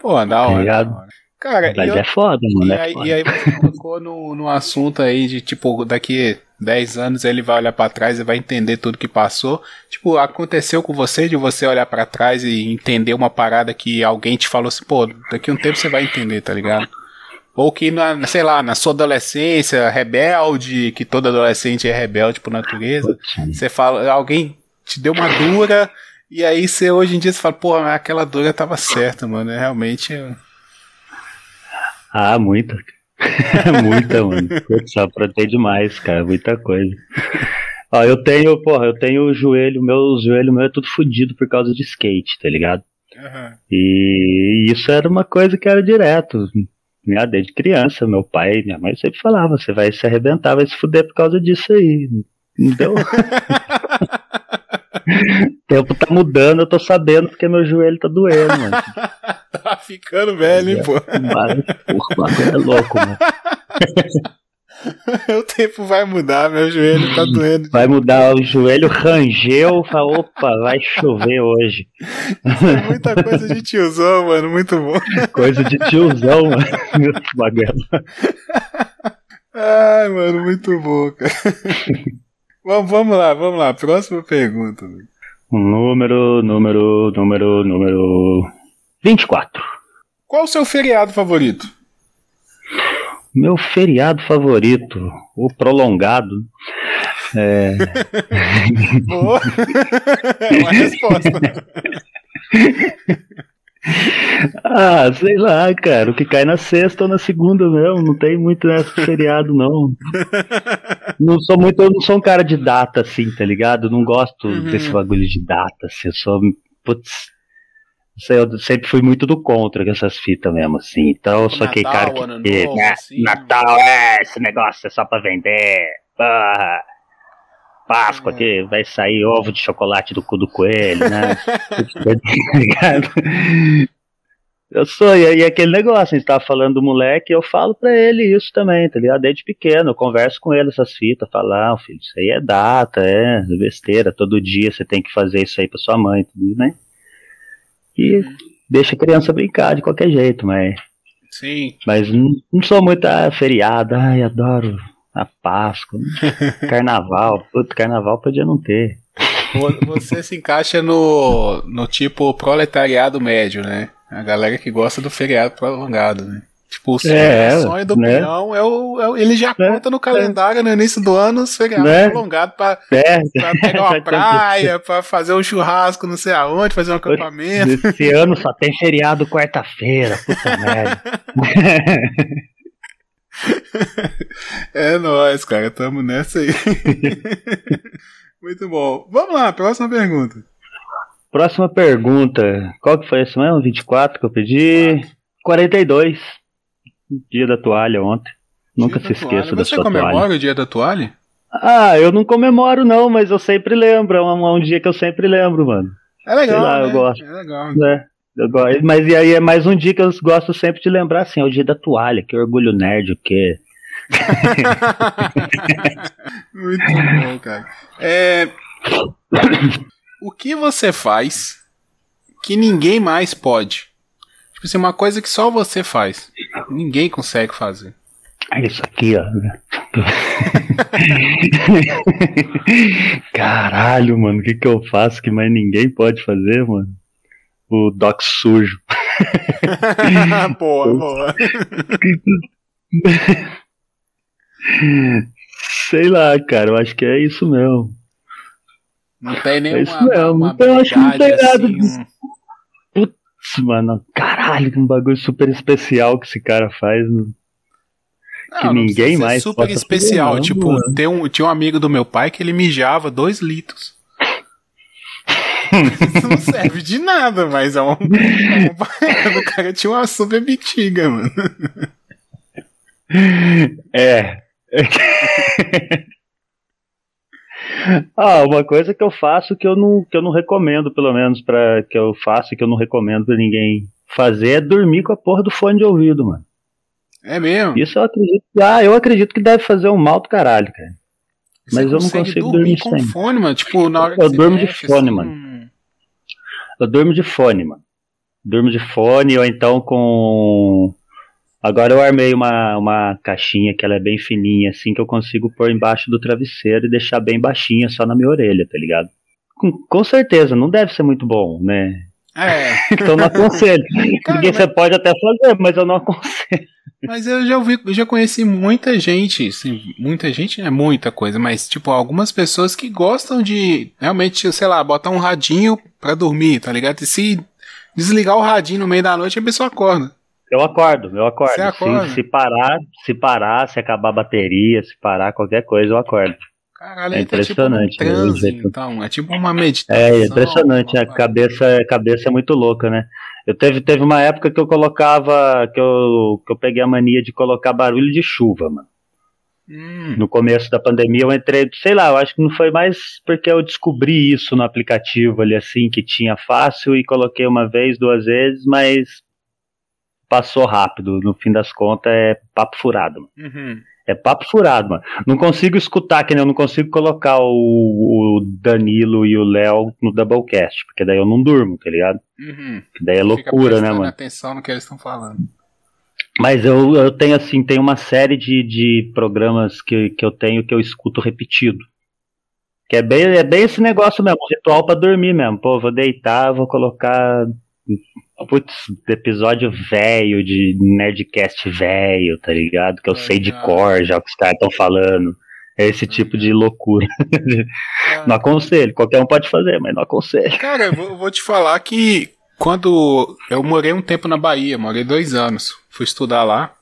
Pô, da tá hora. Tá Cara, Mas eu, é foda, mano. E, é aí, foda. e aí você colocou no, no assunto aí de, tipo, daqui 10 anos ele vai olhar para trás e vai entender tudo que passou. Tipo, aconteceu com você de você olhar para trás e entender uma parada que alguém te falou assim, pô, daqui um tempo você vai entender, tá ligado? Ou que, na, sei lá, na sua adolescência, rebelde, que todo adolescente é rebelde por natureza, você fala, alguém te deu uma dura, e aí você hoje em dia você fala, pô, aquela dura tava certa, mano. É realmente. Ah, muita. muita, mano. Só pra ter demais, cara. Muita coisa. Ó, eu tenho, porra, eu tenho o joelho, meu joelho meu é tudo fodido por causa de skate, tá ligado? Uhum. E isso era uma coisa que era direto né, desde criança, meu pai e minha mãe sempre falavam, você vai se arrebentar, vai se fuder por causa disso aí. Não deu. o tempo tá mudando, eu tô sabendo porque meu joelho tá doendo, mano. tá ficando velho, hein, pô. Mas, porra, o bagulho é louco, mano. o tempo vai mudar, meu joelho tá doendo. Vai mudar, o joelho rangeu, fala, opa, vai chover hoje. Muita coisa de tiozão, mano, muito bom. Coisa de tiozão, mano. Bagulho. Ai, mano, muito bom, cara. vamos, vamos lá, vamos lá. Próxima pergunta. Número, número, número, número 24. Qual o seu feriado favorito? Meu feriado favorito, o prolongado. É... Boa! É uma resposta. ah, sei lá, cara. O que cai na sexta ou na segunda mesmo. Não tem muito nesse feriado, não. Não sou muito. Eu não sou um cara de data, assim, tá ligado? Não gosto uhum. desse bagulho de data, assim. Eu sou. Putz. Eu sempre fui muito do contra com essas fitas mesmo, assim. Então, só que cara que. Novo, né? assim, Natal, é, esse negócio é só pra vender. Ah. Páscoa, que vai sair ovo de chocolate do cu do coelho, né? eu sou, e aí aquele negócio, a gente tava falando do moleque, eu falo pra ele isso também, tá ligado? Desde pequeno, eu converso com ele essas fitas, falar, ah, filho, isso aí é data, é besteira, todo dia você tem que fazer isso aí pra sua mãe, tudo, né? E deixa a criança brincar de qualquer jeito, mas. Sim. Mas não, não sou muito ah, feriado, ai, adoro a Páscoa, Carnaval. Putz, Carnaval podia não ter. Você se encaixa no, no tipo proletariado médio, né? A galera que gosta do feriado prolongado, né? Tipo, o sonho, é, sonho do né? peão é o, é o, Ele já é, conta no calendário no início do ano os feriados né? prolongados pra, é. pra pegar uma praia, pra fazer um churrasco não sei aonde, fazer um acampamento. Esse ano só tem feriado quarta-feira, puta merda. é nóis, cara. Tamo nessa aí. Muito bom. Vamos lá, próxima pergunta. Próxima pergunta. Qual que foi esse mesmo? 24 que eu pedi? 42. Dia da toalha ontem. Dia Nunca se esqueça da sua toalha. Você comemora o dia da toalha? Ah, eu não comemoro não, mas eu sempre lembro. É um, é um dia que eu sempre lembro, mano. É legal, lá, né? eu gosto. É legal. É. Mas e aí é mais um dia que eu gosto sempre de lembrar, assim, é o dia da toalha, que orgulho nerd, o quê? Muito bom, cara. É... O que você faz que ninguém mais pode? Tipo assim, uma coisa que só você faz. Ninguém consegue fazer. É isso aqui, ó. Caralho, mano, o que que eu faço que mais ninguém pode fazer, mano? o Doc sujo. boa, boa. Sei lá, cara, eu acho que é isso mesmo. Não tem nenhuma. É isso mesmo. Uma então, eu acho que não tem nada. Assim, Putz, mano, caralho, um bagulho super especial que esse cara faz. Não, que não ninguém mais. Super especial. Fazer, tipo, tem um, tinha um amigo do meu pai que ele mijava dois litros. Isso não serve de nada, mas é um. É um o cara tinha uma super bexiga, mano. É. ah, uma coisa que eu faço que eu não, que eu não recomendo, pelo menos, para que eu faço que eu não recomendo pra ninguém fazer é dormir com a porra do fone de ouvido, mano. É mesmo? Isso eu acredito. Ah, eu acredito que deve fazer um mal do caralho, cara. Você Mas eu não consigo dormir, dormir com sem. fone, mano? Tipo, na hora que Eu durmo de fone, assim, mano. Eu durmo de fone, mano. Durmo de fone ou então com. Agora eu armei uma, uma caixinha que ela é bem fininha, assim, que eu consigo pôr embaixo do travesseiro e deixar bem baixinha só na minha orelha, tá ligado? Com, com certeza, não deve ser muito bom, né? É. então não aconselho. Cara, Porque mas... você pode até fazer, mas eu não aconselho. Mas eu já ouvi, já conheci muita gente, assim, muita gente é muita coisa, mas tipo, algumas pessoas que gostam de realmente, sei lá, botar um radinho pra dormir, tá ligado? E se desligar o radinho no meio da noite, a pessoa acorda. Eu acordo, eu acordo. Você acorda? Se, se parar, se parar, se acabar a bateria, se parar qualquer coisa, eu acordo. Caralho, é impressionante. Tá tipo um transe, então, é tipo uma meditação. É, impressionante, a cabeça, a cabeça é muito louca, né? Eu teve, teve uma época que eu colocava, que eu, que eu peguei a mania de colocar barulho de chuva, mano. Hum. No começo da pandemia eu entrei, sei lá, eu acho que não foi mais porque eu descobri isso no aplicativo ali assim, que tinha fácil e coloquei uma vez, duas vezes, mas passou rápido. No fim das contas é papo furado. Uhum. É papo furado, mano. Não consigo escutar, que nem eu não consigo colocar o, o Danilo e o Léo no Doublecast, porque daí eu não durmo, tá ligado? Uhum. Que daí é loucura, né, mano? atenção no que eles estão falando. Mas eu, eu tenho, assim, tem uma série de, de programas que, que eu tenho que eu escuto repetido. Que é bem, é bem esse negócio mesmo, ritual pra dormir mesmo. Pô, vou deitar, vou colocar Putz, episódio velho de Nerdcast velho, tá ligado? Que eu sei de cor já o que os caras estão falando. É esse tipo de loucura. não aconselho, qualquer um pode fazer, mas não aconselho. Cara, eu vou, vou te falar que quando eu morei um tempo na Bahia, morei dois anos, fui estudar lá.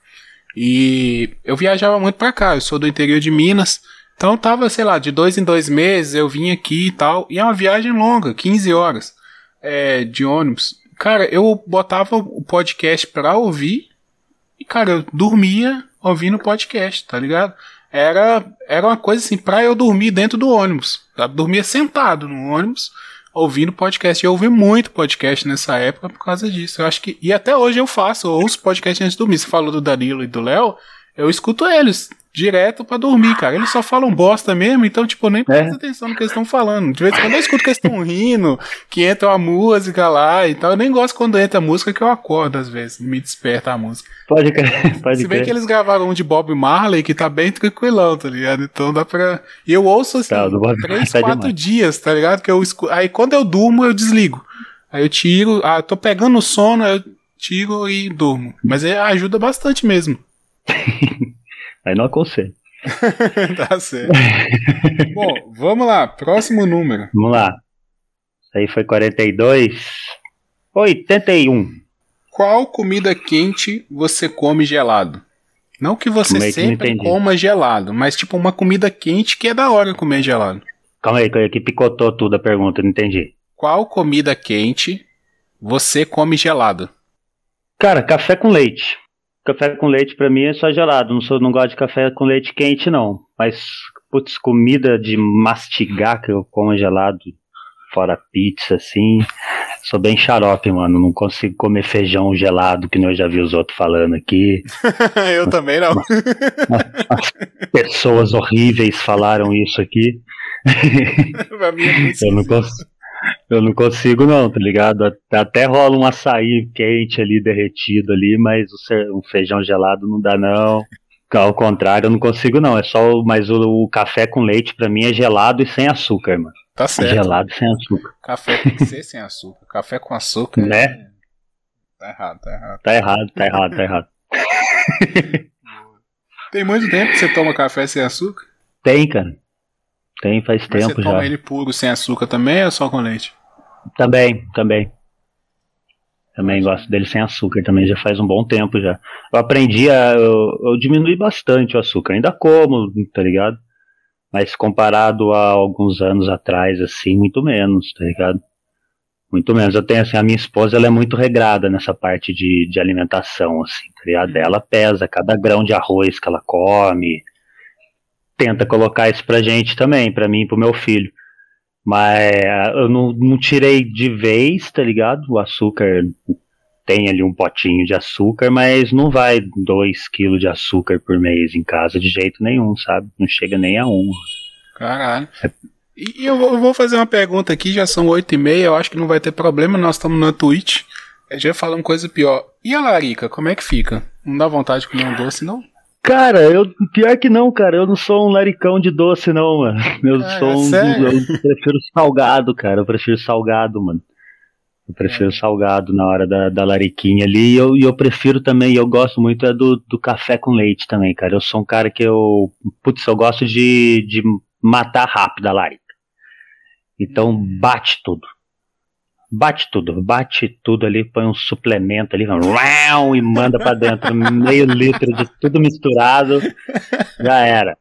E eu viajava muito pra cá, eu sou do interior de Minas. Então tava, sei lá, de dois em dois meses eu vim aqui e tal. E é uma viagem longa, 15 horas é, de ônibus. Cara, eu botava o podcast pra ouvir e, cara, eu dormia ouvindo o podcast, tá ligado? Era, era uma coisa assim, pra eu dormir dentro do ônibus. Eu dormia sentado no ônibus, ouvindo podcast. Eu ouvi muito podcast nessa época por causa disso. Eu acho que. E até hoje eu faço, eu ouço podcast antes de dormir. Você falou do Danilo e do Léo, eu escuto eles direto para dormir, cara. Eles só falam bosta mesmo, então, tipo, nem presto é. atenção no que eles estão falando. De vez em quando eu escuto que eles estão rindo, que entra uma música lá e tal. Eu nem gosto quando entra a música que eu acordo, às vezes. Me desperta a música. Pode crer, pode Se bem que eles gravaram um de Bob Marley, que tá bem tranquilão, tá ligado? Então dá pra. E eu ouço assim, tá, três, tá quatro demais. dias, tá ligado? Que eu escuto. Aí quando eu durmo, eu desligo. Aí eu tiro, ah, tô pegando sono, eu tiro e durmo. Mas é, ajuda bastante mesmo. Aí não aconselho. tá certo. Bom, vamos lá. Próximo número. Vamos lá. Isso aí foi 42. 81. Qual comida quente você come gelado? Não que você que sempre coma gelado, mas tipo uma comida quente que é da hora comer gelado. Calma aí, que picotou tudo a pergunta, não entendi. Qual comida quente você come gelado? Cara, café com leite café com leite para mim é só gelado. Não, sou, não gosto de café com leite quente, não. Mas, putz, comida de mastigar que eu como gelado, fora pizza, assim. Sou bem xarope, mano. Não consigo comer feijão gelado, que nem eu já vi os outros falando aqui. eu também não. pessoas horríveis falaram isso aqui. eu não consigo. Eu não consigo não, tá ligado? Até rola um açaí quente ali, derretido ali, mas o feijão gelado não dá não. Ao contrário, eu não consigo não. É só, mas o, o café com leite para mim é gelado e sem açúcar, mano. Tá certo. Gelado e sem açúcar. Café tem que ser sem açúcar. Café com açúcar. Né? É... Tá errado, tá errado. Tá errado, tá errado, tá errado. tem muito tempo que você toma café sem açúcar? Tem, cara. Tem, faz Mas tempo já. Você toma ele puro, sem açúcar também ou só com leite? Também, também. Também gosto dele sem açúcar, também já faz um bom tempo já. Eu aprendi a. Eu, eu diminui bastante o açúcar, ainda como, tá ligado? Mas comparado a alguns anos atrás, assim, muito menos, tá ligado? Muito menos. Eu tenho assim, a minha esposa ela é muito regrada nessa parte de, de alimentação, assim, tá ligado? Ela pesa cada grão de arroz que ela come, tenta colocar isso pra gente também, pra mim e pro meu filho. Mas eu não, não tirei de vez, tá ligado? O açúcar tem ali um potinho de açúcar, mas não vai 2 kg de açúcar por mês em casa de jeito nenhum, sabe? Não chega nem a um. Caralho. É. E eu vou fazer uma pergunta aqui, já são 8 e meia, eu acho que não vai ter problema, nós estamos na Twitch. Vai falar uma coisa pior. E a larica, como é que fica? Não dá vontade de comer um doce, não? Cara, eu pior que não, cara. Eu não sou um laricão de doce, não, mano. Eu ah, sou um. Eu prefiro salgado, cara. Eu prefiro salgado, mano. Eu prefiro é. salgado na hora da, da lariquinha ali. E eu, eu prefiro também, eu gosto muito é do, do café com leite também, cara. Eu sou um cara que eu. Putz, eu gosto de, de matar rápido a larica. Então hum. bate tudo bate tudo, bate tudo ali, põe um suplemento ali, e manda para dentro meio litro de tudo misturado, já era.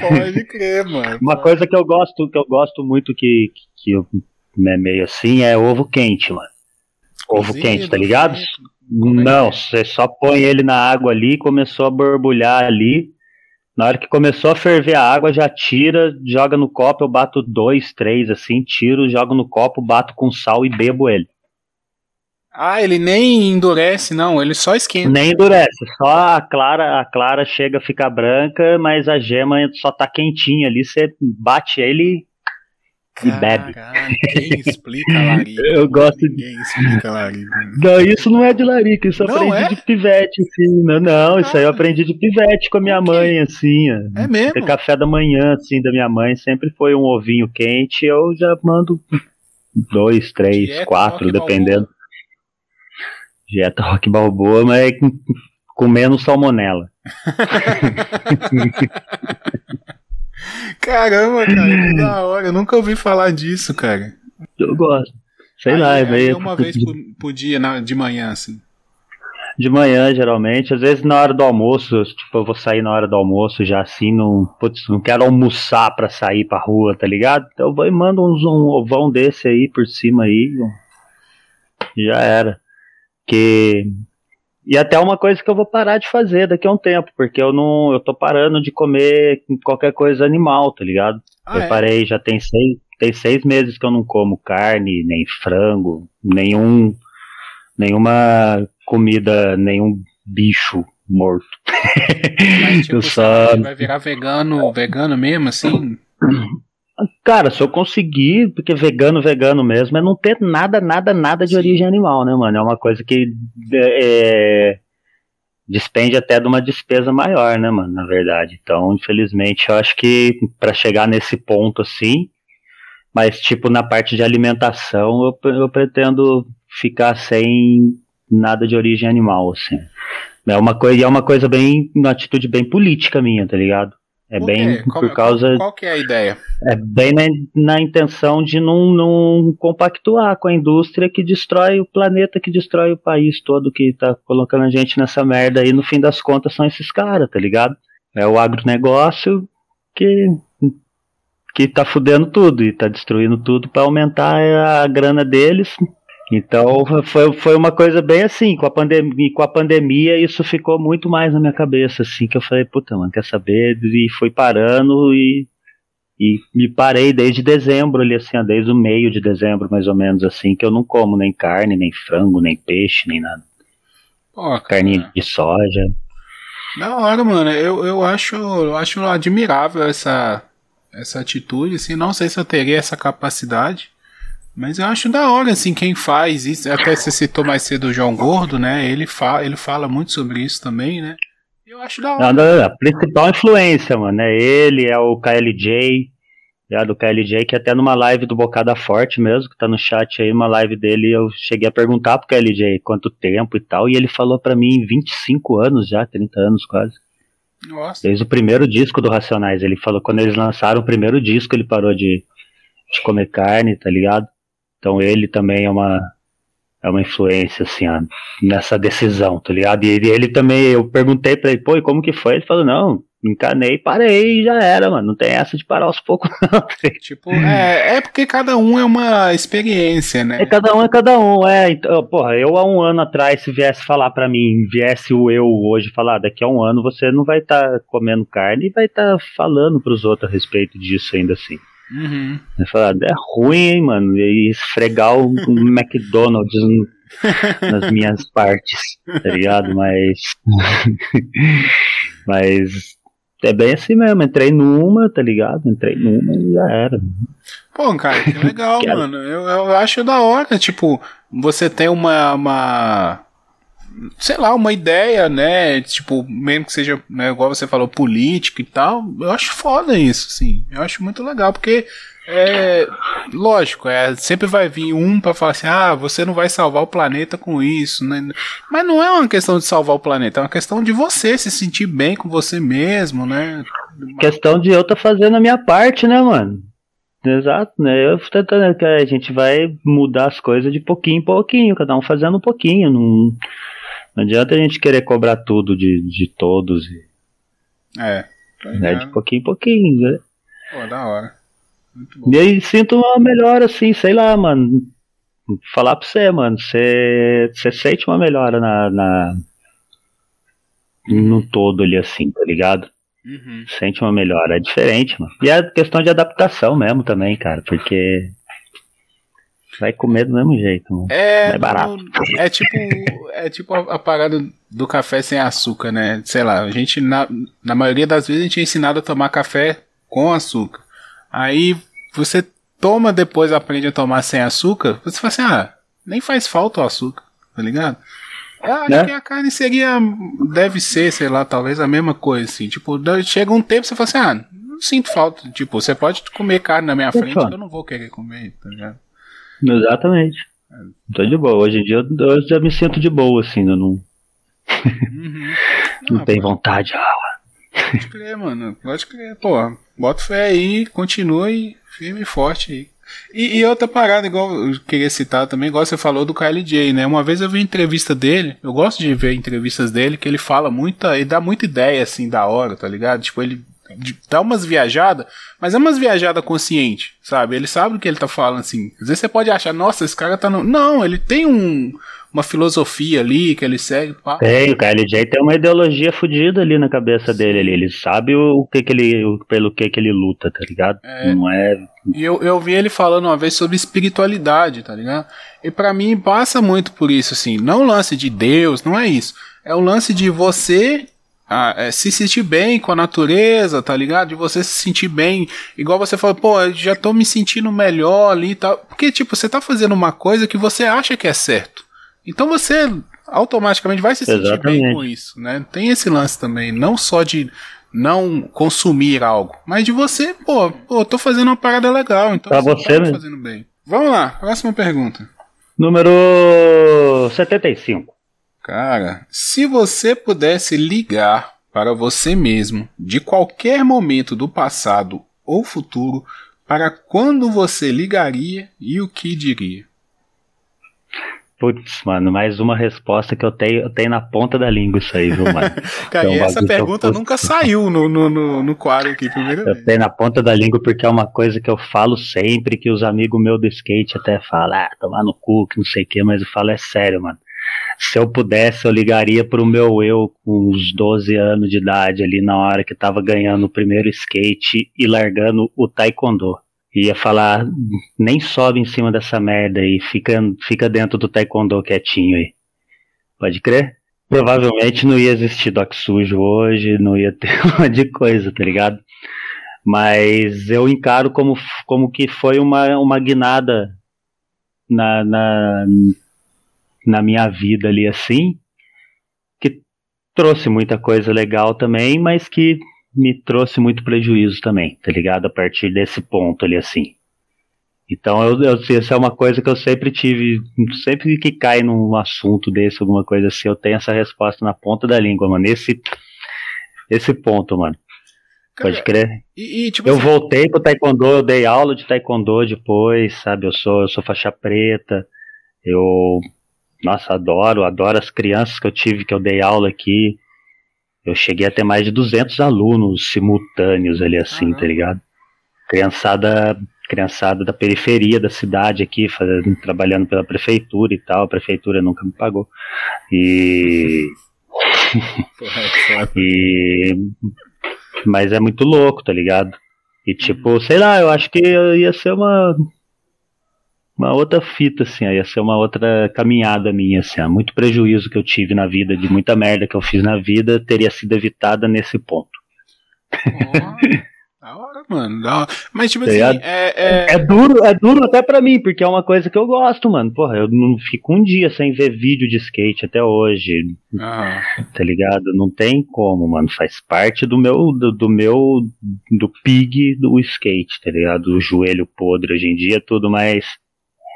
Pode crer, mano. Uma coisa que eu gosto, que eu gosto muito que, que, que é meio assim é ovo quente, mano. Ovo Cozido, quente, tá ligado? É Não, você só põe ele na água ali, começou a borbulhar ali, na hora que começou a ferver a água, já tira, joga no copo, eu bato dois, três, assim, tiro, jogo no copo, bato com sal e bebo ele. Ah, ele nem endurece, não, ele só esquenta. Nem endurece, só a clara, a clara chega a ficar branca, mas a gema só tá quentinha ali, você bate ele e bebe. Quem explica larica? Eu gosto de. Quem explica larica? Não, isso não é de larica, isso eu aprendi é? de pivete, assim. Não, não isso aí eu aprendi de pivete com a minha mãe, assim. É mesmo? café da manhã, assim, da minha mãe sempre foi um ovinho quente, eu já mando dois, três, Dieta quatro, dependendo. Balboa. Dieta rock balboa, mas com menos salmonela. Caramba, cara, que da hora. Eu nunca ouvi falar disso, cara. Eu gosto. Sei aí, lá, é meio. Uma vez por, por dia, na, de manhã, assim. De manhã, geralmente. Às vezes na hora do almoço, tipo, eu vou sair na hora do almoço já assim, não, putz, não quero almoçar pra sair pra rua, tá ligado? Então eu vou e mando uns, um ovão desse aí por cima aí. Já era. Que e até uma coisa que eu vou parar de fazer daqui a um tempo, porque eu não. Eu tô parando de comer qualquer coisa animal, tá ligado? Ah, eu é? parei, já tem seis, tem seis meses que eu não como carne, nem frango, nenhum. nenhuma comida, nenhum bicho morto. Mas, tipo, eu só... vai virar vegano, vegano mesmo, assim? Cara, se eu conseguir, porque vegano, vegano mesmo, é não ter nada, nada, nada de Sim. origem animal, né, mano? É uma coisa que é, é, despende até de uma despesa maior, né, mano? Na verdade. Então, infelizmente, eu acho que para chegar nesse ponto assim, mas tipo na parte de alimentação, eu, eu pretendo ficar sem nada de origem animal, assim. É uma coisa, é uma coisa bem, uma atitude bem política minha, tá ligado? É bem qual, por causa. Qual que é a ideia? É bem na, na intenção de não, não compactuar com a indústria que destrói o planeta, que destrói o país todo, que tá colocando a gente nessa merda aí. No fim das contas, são esses caras, tá ligado? É o agronegócio que, que tá fudendo tudo e tá destruindo tudo para aumentar a grana deles, então foi, foi uma coisa bem assim, com a, pandemia, com a pandemia isso ficou muito mais na minha cabeça, assim, que eu falei, puta, mano, quer saber? E fui parando e, e me parei desde dezembro ali, assim, desde o meio de dezembro, mais ou menos, assim, que eu não como nem carne, nem frango, nem peixe, nem nada. Pô, Carne de soja. Da hora, mano, eu, eu acho, eu acho admirável essa, essa atitude, assim, não sei se eu teria essa capacidade. Mas eu acho da hora, assim, quem faz isso. Até você citou mais cedo o João Gordo, né? Ele fala, ele fala muito sobre isso também, né? Eu acho da hora. Não, a principal influência, mano, é ele, é o KLJ, é do KLJ, que até numa live do Bocada Forte mesmo, que tá no chat aí, uma live dele, eu cheguei a perguntar pro KLJ quanto tempo e tal, e ele falou para mim 25 anos já, 30 anos quase. Nossa. Desde o primeiro disco do Racionais, ele falou quando eles lançaram o primeiro disco, ele parou de, de comer carne, tá ligado? Então ele também é uma é uma influência assim nessa decisão, tá ligado? E ele, ele também, eu perguntei pra ele, pô, e como que foi? Ele falou, não, encanei, parei e já era, mano. Não tem essa de parar aos poucos, não. Tipo, é, é porque cada um é uma experiência, né? É cada um é cada um, é. Então, porra, eu há um ano atrás, se viesse falar para mim, viesse o eu hoje falar, daqui a um ano você não vai estar tá comendo carne e vai estar tá falando pros outros a respeito disso ainda assim. Uhum. Falar, é ruim, hein, mano? E esfregar o, McDonald's nas minhas partes, tá ligado? Mas. Mas. É bem assim mesmo. Entrei numa, tá ligado? Entrei numa e já era. Pô, cara, que legal, mano. Eu, eu acho da hora, tipo, você tem uma, uma sei lá, uma ideia, né? Tipo, mesmo que seja, né, igual você falou, político e tal, eu acho foda isso, assim. Eu acho muito legal, porque é lógico, é, sempre vai vir um para falar assim: "Ah, você não vai salvar o planeta com isso", né? Mas não é uma questão de salvar o planeta, é uma questão de você se sentir bem com você mesmo, né? Questão de eu tá fazendo a minha parte, né, mano? Exato, né? Eu tentando que a gente vai mudar as coisas de pouquinho em pouquinho, cada um fazendo um pouquinho, não não adianta a gente querer cobrar tudo de, de todos. É. Né, de pouquinho em pouquinho, né? Pô, da hora. Muito bom. E aí sinto uma melhora, assim, sei lá, mano. Falar pra você, mano. Você, você sente uma melhora na, na. No todo ali, assim, tá ligado? Uhum. Sente uma melhora. É diferente, mano. E é questão de adaptação mesmo também, cara, porque vai comer do mesmo jeito, mano. É, é barato. É tipo, é tipo a, a, parada do café sem açúcar, né? Sei lá, a gente, na, na maioria das vezes, a gente é ensinado a tomar café com açúcar. Aí você toma depois, aprende a tomar sem açúcar, você fala assim, ah, nem faz falta o açúcar, tá ligado? Eu acho né? que a carne seria, deve ser, sei lá, talvez a mesma coisa, assim. Tipo, chega um tempo você fala assim, ah, não sinto falta. Tipo, você pode comer carne na minha frente que eu não vou querer comer, tá ligado? Exatamente. Tô de boa. Hoje em dia eu, já me sinto de boa, assim, eu não. Uhum. não, tem vontade. Ah. Pode crer, mano. Pode crer. Bota fé aí, continue firme e forte aí. E, e, outra parada, igual eu queria citar também, igual você falou do KLJ, né? Uma vez eu vi entrevista dele, eu gosto de ver entrevistas dele, que ele fala muita, ele dá muita ideia, assim, da hora, tá ligado? Tipo, ele dá umas viajadas, mas é umas viajadas consciente, sabe? Ele sabe o que ele tá falando, assim. Às vezes você pode achar, nossa, esse cara tá no. Não, ele tem um, uma filosofia ali que ele segue. Pá. Tem, o KLJ tem uma ideologia fodida ali na cabeça Sim. dele ali. Ele sabe o, que, que ele. O, pelo que, que ele luta, tá ligado? É, Não é. E eu, eu vi ele falando uma vez sobre espiritualidade, tá ligado? E para mim passa muito por isso, assim. Não o lance de Deus, não é isso. É o lance de você ah, é, se sentir bem com a natureza, tá ligado? De você se sentir bem. Igual você falou, pô, já tô me sentindo melhor ali e tal. Porque, tipo, você tá fazendo uma coisa que você acha que é certo. Então você automaticamente vai se sentir Exatamente. bem com isso, né? Tem esse lance também. Não só de não consumir algo, mas de você, pô, pô, tô fazendo uma parada legal, então pra você, tá fazendo bem. Vamos lá, próxima pergunta. Número 75. Cara, se você pudesse ligar para você mesmo de qualquer momento do passado ou futuro, para quando você ligaria e o que diria? Putz, mano, mais uma resposta que eu tenho, eu tenho na ponta da língua isso aí, viu, mano? Cara, então, essa pergunta nunca saiu no, no, no, no quadro aqui, primeiro. Eu tenho na ponta da língua porque é uma coisa que eu falo sempre, que os amigos meus do skate até falam, ah, tomar no cu, que não sei o que, mas eu falo, é sério, mano se eu pudesse, eu ligaria pro meu eu com uns 12 anos de idade ali na hora que tava ganhando o primeiro skate e largando o taekwondo. Ia falar, nem sobe em cima dessa merda aí, fica, fica dentro do taekwondo quietinho aí. Pode crer? Provavelmente não ia existir Doc Sujo hoje, não ia ter um monte de coisa, tá ligado? Mas eu encaro como, como que foi uma, uma guinada na, na, na minha vida ali assim, que trouxe muita coisa legal também, mas que me trouxe muito prejuízo também, tá ligado? A partir desse ponto ali assim. Então, eu, eu, essa é uma coisa que eu sempre tive, sempre que cai num assunto desse, alguma coisa assim, eu tenho essa resposta na ponta da língua, mano. Esse, esse ponto, mano. Cara, Pode crer. E, e, tipo eu assim, voltei pro taekwondo, eu dei aula de taekwondo depois, sabe? Eu sou, eu sou faixa preta. Eu nossa, adoro, adoro as crianças que eu tive, que eu dei aula aqui. Eu cheguei a ter mais de 200 alunos simultâneos ali assim, tá ligado? Criançada, criançada da periferia da cidade aqui, fazendo, trabalhando pela prefeitura e tal. A prefeitura nunca me pagou. E. e. Mas é muito louco, tá ligado? E tipo, uhum. sei lá, eu acho que ia ser uma uma outra fita, assim, ia ser uma outra caminhada minha, assim, muito prejuízo que eu tive na vida, de muita merda que eu fiz na vida, teria sido evitada nesse ponto. Oh, da hora, mano, da hora. Mas, tipo tá assim, é, é... é, duro, é duro até pra mim, porque é uma coisa que eu gosto, mano. Porra, eu não fico um dia sem ver vídeo de skate até hoje, ah. tá ligado? Não tem como, mano, faz parte do meu, do, do meu, do pig do skate, tá ligado? O joelho podre hoje em dia, é tudo mais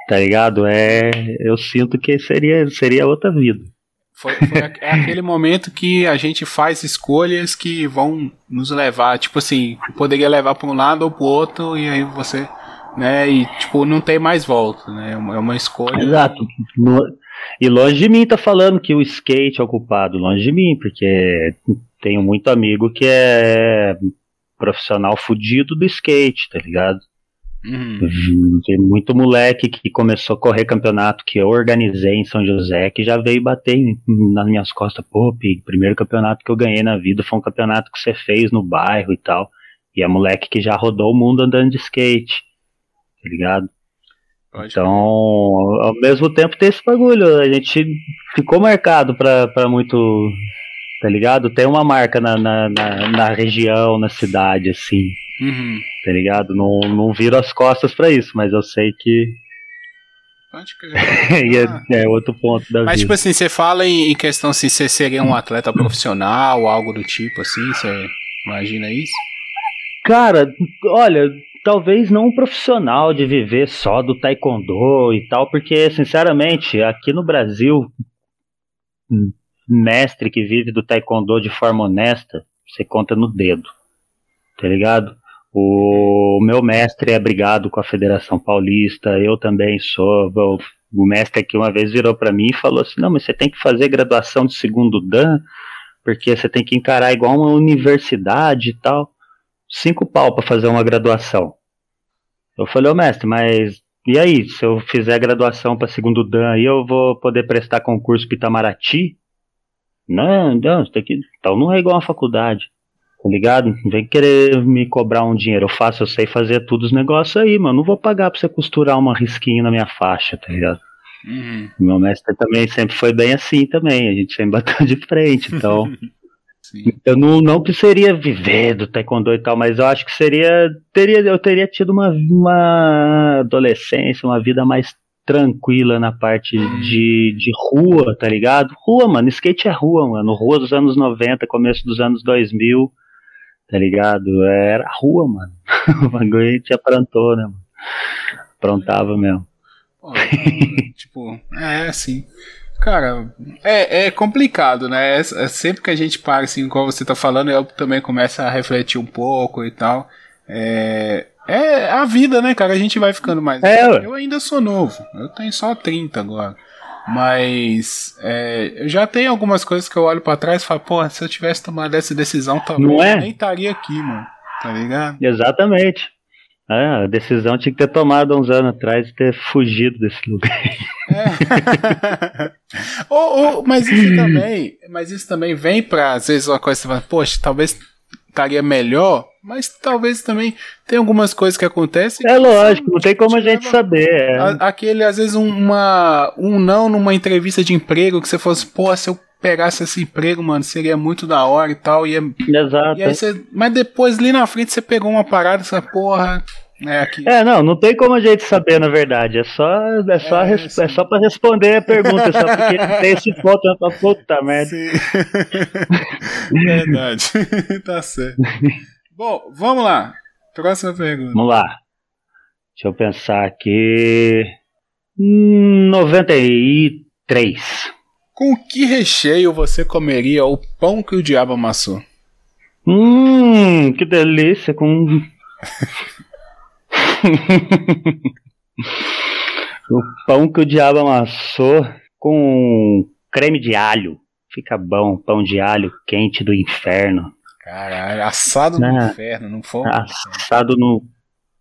tá ligado? É, eu sinto que seria, seria outra vida. Foi, foi é aquele momento que a gente faz escolhas que vão nos levar, tipo assim, poderia levar para um lado ou para o outro e aí você, né? E tipo não tem mais volta, né? É uma é escolha. Exato. E longe de mim tá falando que o skate é ocupado, longe de mim, porque tenho muito amigo que é profissional fudido do skate, tá ligado? Uhum. Tem muito moleque que começou a correr campeonato que eu organizei em São José, que já veio bater nas minhas costas. Pô, Pig, primeiro campeonato que eu ganhei na vida foi um campeonato que você fez no bairro e tal. E é moleque que já rodou o mundo andando de skate. Tá ligado? Então, ao mesmo tempo tem esse bagulho. A gente ficou marcado pra, pra muito. Tá ligado? Tem uma marca na, na, na, na região, na cidade, assim. Uhum. Tá ligado? Não, não viro as costas pra isso, mas eu sei que. Pode crer. é, é, outro ponto da Mas, vida. tipo assim, você fala em, em questão assim, você seria um atleta profissional, algo do tipo assim, você imagina isso? Cara, olha, talvez não um profissional de viver só do taekwondo e tal, porque, sinceramente, aqui no Brasil, mestre que vive do taekwondo de forma honesta, você conta no dedo, tá ligado? O meu mestre é brigado com a Federação Paulista, eu também sou. O mestre aqui uma vez virou para mim e falou assim: não, mas você tem que fazer graduação de segundo Dan, porque você tem que encarar igual uma universidade e tal cinco pau para fazer uma graduação. Eu falei, ô mestre, mas e aí, se eu fizer graduação para segundo Dan, aí eu vou poder prestar concurso para Itamaraty? Não, não, tem que, então não é igual uma faculdade, tá ligado? Vem querer me cobrar um dinheiro, eu faço, eu sei fazer todos os negócios aí, mano, não vou pagar pra você costurar uma risquinha na minha faixa, tá ligado? Uhum. Meu mestre também sempre foi bem assim também, a gente sempre bateu de frente, então... Eu não, não que seria viver do taekwondo e tal, mas eu acho que seria. Teria, eu teria tido uma, uma adolescência, uma vida mais tranquila na parte hum. de, de rua, tá ligado? Rua, mano, skate é rua, mano. Rua dos anos 90, começo dos anos 2000, tá ligado? Era rua, mano. o bagulho a gente aprontou, né, mano? Aprontava mesmo. Pô, tipo, é assim. Cara, é, é complicado, né? É, é, sempre que a gente para, assim, como você tá falando, eu também começo a refletir um pouco e tal. É, é a vida, né, cara? A gente vai ficando mais. É, eu ainda sou novo, eu tenho só 30 agora. Mas é, já tenho algumas coisas que eu olho para trás e falo, pô, se eu tivesse tomado essa decisão, talvez Não é? eu nem estaria aqui, mano. Tá ligado? Exatamente. É, a decisão tinha que ter tomado uns anos atrás e ter fugido desse lugar. É. oh, oh, mas isso também, mas isso também vem para às vezes uma coisa que você fala, poxa, talvez estaria melhor, mas talvez também tem algumas coisas que acontecem. É lógico, não tem como a gente saber. É. Aquele, às vezes, uma, um não numa entrevista de emprego que você fosse, pô, se eu pegasse esse emprego, mano, seria muito da hora e tal. Ia, Exato. E você, mas depois ali na frente você pegou uma parada, essa porra. É, é, não, não tem como a gente saber, na verdade. É só, é só, é, é só pra responder a pergunta, só porque tem esse ponto pra puta merda. Sim. verdade. tá certo. Bom, vamos lá. Próxima pergunta. Vamos lá. Deixa eu pensar aqui. 93. Com que recheio você comeria o pão que o diabo amassou? Hum, que delícia com o pão que o diabo amassou com creme de alho. Fica bom, pão de alho quente do inferno. Caralho, assado no ah, inferno, não foi? Assado no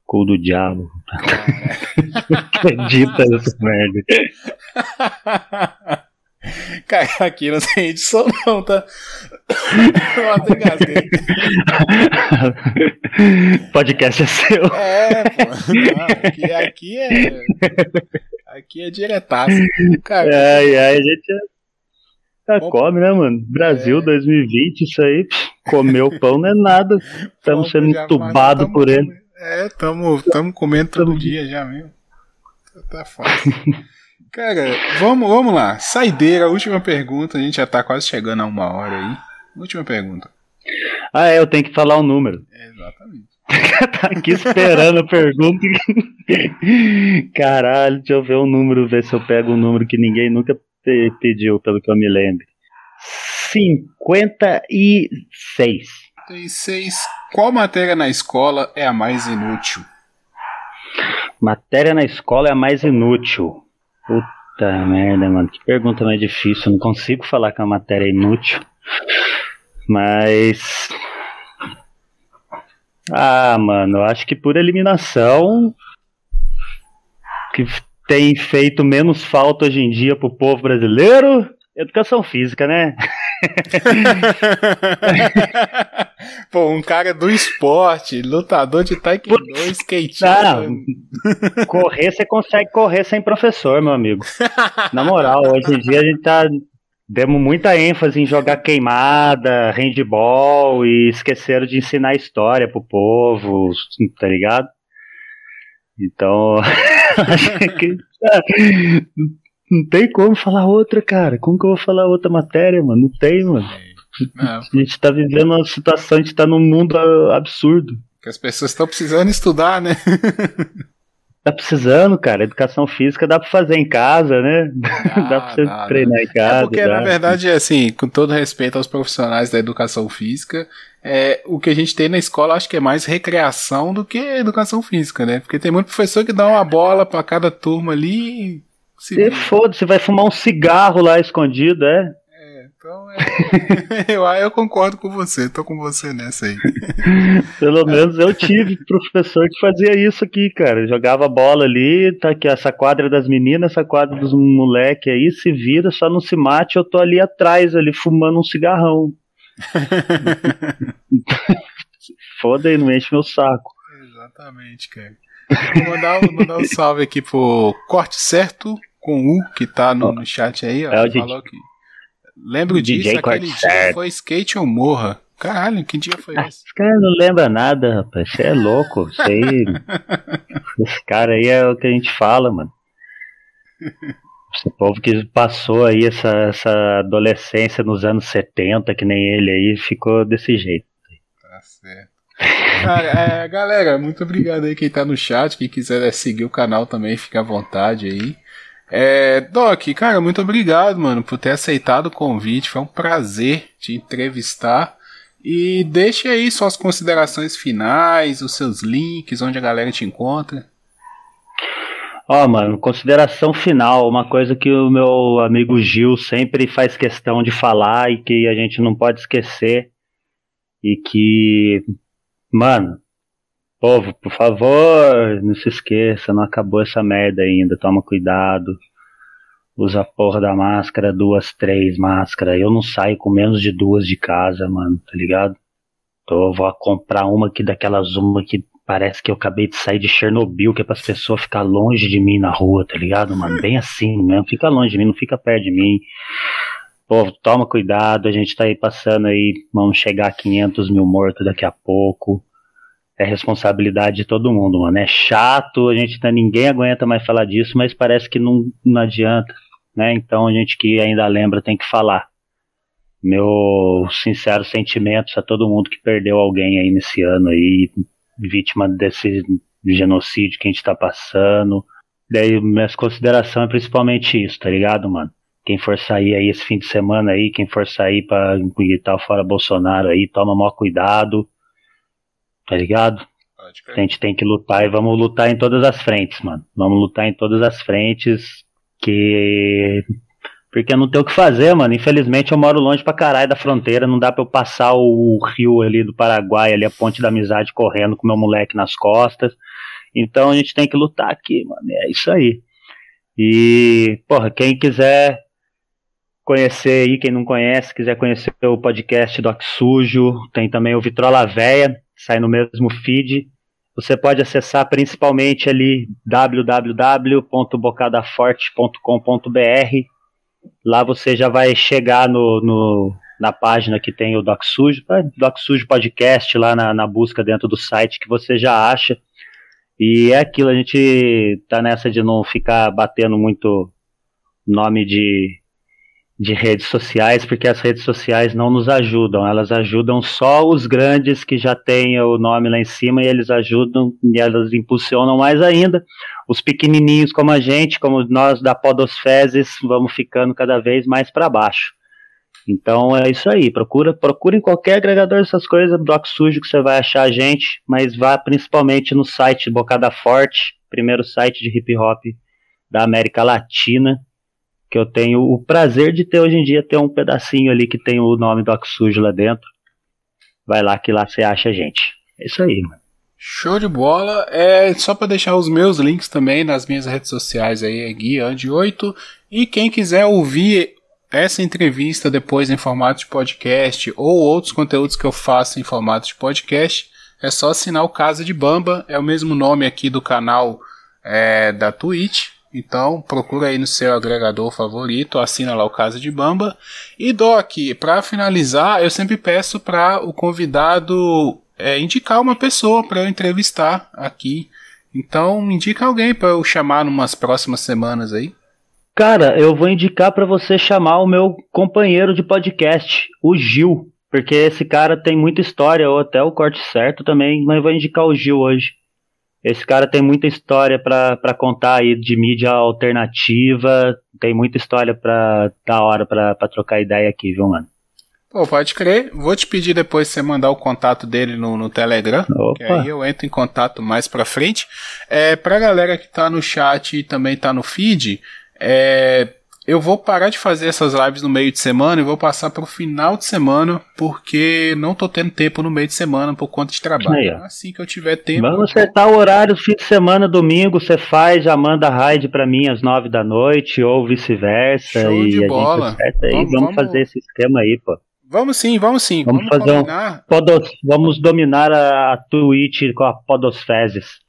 cu do diabo. Acredita nessa merda. Cara, aqui não tem edição não, tá? Nossa, engasguei. Podcast é seu. É, pô. Não, aqui, aqui é. Aqui é diretaço. Cara, ai, ai, a gente é. Bom, come, né, mano? Brasil é... 2020, isso aí, comer o pão não é nada. Estamos sendo entubados por ele. É, estamos comendo todo tamo... dia já mesmo. Tá fácil. Cara, vamos, vamos lá. Saideira, última pergunta. A gente já tá quase chegando a uma hora aí. Última pergunta. Ah, é, eu tenho que falar o número. exatamente. tá aqui esperando a pergunta. Caralho, deixa eu ver o número, ver se eu pego um número que ninguém nunca pediu, pelo que eu me lembro. 56. 56. Qual matéria na escola é a mais inútil? Matéria na escola é a mais inútil. Puta merda, mano. Que pergunta mais difícil. Eu não consigo falar que a matéria é inútil. Mas. Ah, mano, eu acho que por eliminação. Que tem feito menos falta hoje em dia pro povo brasileiro. Educação física, né? Pô, um cara do esporte, lutador de taekwondo, skatista. correr, você consegue correr sem professor, meu amigo. Na moral, hoje em dia a gente tá demos muita ênfase em jogar queimada, handball e esqueceram de ensinar história pro povo, tá ligado? Então, acho que não tem como falar outra, cara. Como que eu vou falar outra matéria, mano? Não tem, mano. É. A gente tá vivendo uma situação, a gente tá num mundo absurdo. Que as pessoas estão precisando estudar, né? Tá precisando, cara. Educação física dá pra fazer em casa, né? Ah, dá pra você dá, treinar dá. em casa. É porque, dá. na verdade, é assim, com todo respeito aos profissionais da educação física, é, o que a gente tem na escola acho que é mais recreação do que educação física, né? Porque tem muito professor que dá uma bola para cada turma ali. Se foda, você vai fumar um cigarro lá escondido, é? Então, é... eu, eu concordo com você, tô com você nessa aí. Pelo menos eu tive professor que fazia isso aqui, cara. Jogava bola ali, tá aqui, essa quadra das meninas, essa quadra dos moleque aí, se vira, só não se mate, eu tô ali atrás, ali, fumando um cigarrão. Foda aí, não enche meu saco. Exatamente, cara. Vou mandar, vou mandar um salve aqui pro Corte Certo com U, que tá no, no chat aí, ó. É falou que Lembro disso, DJ aquele dia foi skate ou morra. Caralho, que dia foi ah, esse? Esse cara não lembra nada, rapaz. Você é louco. Aí. esse cara aí é o que a gente fala, mano. Esse povo que passou aí essa, essa adolescência nos anos 70, que nem ele aí, ficou desse jeito. Tá certo. Cara, é, galera, muito obrigado aí quem tá no chat. Quem quiser seguir o canal também, fica à vontade aí. É, Doc, cara, muito obrigado, mano, por ter aceitado o convite. Foi um prazer te entrevistar. E deixe aí suas considerações finais, os seus links, onde a galera te encontra. Ó, oh, mano, consideração final, uma coisa que o meu amigo Gil sempre faz questão de falar e que a gente não pode esquecer. E que, mano, Povo, por favor, não se esqueça, não acabou essa merda ainda, toma cuidado. Usa a porra da máscara, duas, três máscaras. Eu não saio com menos de duas de casa, mano, tá ligado? Então eu vou comprar uma aqui daquelas uma que parece que eu acabei de sair de Chernobyl, que é as pessoas ficar longe de mim na rua, tá ligado, mano? Bem assim mesmo, fica longe de mim, não fica perto de mim. Povo, toma cuidado, a gente tá aí passando aí, vamos chegar a 500 mil mortos daqui a pouco é responsabilidade de todo mundo, mano. É chato, a gente tá, ninguém aguenta mais falar disso, mas parece que não, não adianta, né? Então a gente que ainda lembra tem que falar. Meu sincero sentimentos a todo mundo que perdeu alguém aí nesse ano aí, vítima desse genocídio que a gente tá passando. Daí minhas considerações é principalmente isso, tá ligado, mano? Quem for sair aí esse fim de semana aí, quem for sair pra gritar fora Bolsonaro aí, toma maior cuidado tá ligado? A gente tem que lutar e vamos lutar em todas as frentes, mano. Vamos lutar em todas as frentes que. Porque não tem o que fazer, mano. Infelizmente eu moro longe pra caralho da fronteira. Não dá pra eu passar o rio ali do Paraguai, ali a ponte da amizade correndo com meu moleque nas costas. Então a gente tem que lutar aqui, mano. É isso aí. E, porra, quem quiser conhecer aí, quem não conhece, quiser conhecer o podcast Doc Sujo, tem também o Vitrola Véia sai no mesmo feed. Você pode acessar principalmente ali www.bocadaforte.com.br. Lá você já vai chegar no, no, na página que tem o Doc Sujo, Doc Sujo Podcast, lá na, na busca dentro do site que você já acha. E é aquilo, a gente tá nessa de não ficar batendo muito nome de de redes sociais, porque as redes sociais não nos ajudam, elas ajudam só os grandes que já têm o nome lá em cima e eles ajudam e elas impulsionam mais ainda. Os pequenininhos como a gente, como nós da Podosfezes, vamos ficando cada vez mais para baixo. Então é isso aí, procura, procura em qualquer agregador dessas coisas, Doc Sujo que você vai achar a gente, mas vá principalmente no site Bocada Forte, primeiro site de hip hop da América Latina que eu tenho o prazer de ter hoje em dia ter um pedacinho ali que tem o nome do Sujo lá dentro. Vai lá que lá você acha a gente. É isso aí, mano. Show de bola. É só para deixar os meus links também nas minhas redes sociais aí, é Gui Andi 8. E quem quiser ouvir essa entrevista depois em formato de podcast ou outros conteúdos que eu faço em formato de podcast, é só assinar o Casa de Bamba, é o mesmo nome aqui do canal é, da Twitch. Então procura aí no seu agregador favorito, assina lá o Casa de Bamba. E Doc, para finalizar, eu sempre peço para o convidado é, indicar uma pessoa para eu entrevistar aqui. Então indica alguém para eu chamar numas próximas semanas aí. Cara, eu vou indicar para você chamar o meu companheiro de podcast, o Gil, porque esse cara tem muita história, ou até o corte certo também, mas eu vou indicar o Gil hoje. Esse cara tem muita história para contar aí de mídia alternativa, tem muita história pra, da hora para trocar ideia aqui, viu, mano? Pô, pode crer. Vou te pedir depois você mandar o contato dele no, no Telegram, Opa. que aí eu entro em contato mais pra frente. É, pra galera que tá no chat e também tá no feed, é, eu vou parar de fazer essas lives no meio de semana e vou passar para o final de semana, porque não tô tendo tempo no meio de semana por conta de trabalho. Aí, assim que eu tiver tempo. Vamos acertar o horário, fim de semana, domingo, você faz, já manda raid para mim às nove da noite, ou vice-versa. Show de bola. Vamos, vamos, fazer esse esquema aí, pô. Vamos sim, vamos sim. Vamos, vamos fazer um podos, Vamos dominar a, a Twitch com a Podosfezes.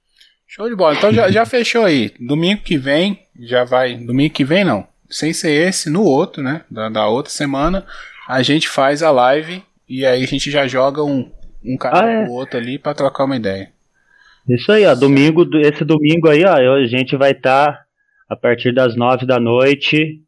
Show de bola. Então já, já fechou aí. Domingo que vem, já vai. Domingo que vem não sem ser esse, no outro, né? Da, da outra semana, a gente faz a live e aí a gente já joga um, um cara ah, é. pro outro ali para trocar uma ideia. Isso aí, ó. Domingo, esse domingo aí, ó, a gente vai estar tá a partir das nove da noite.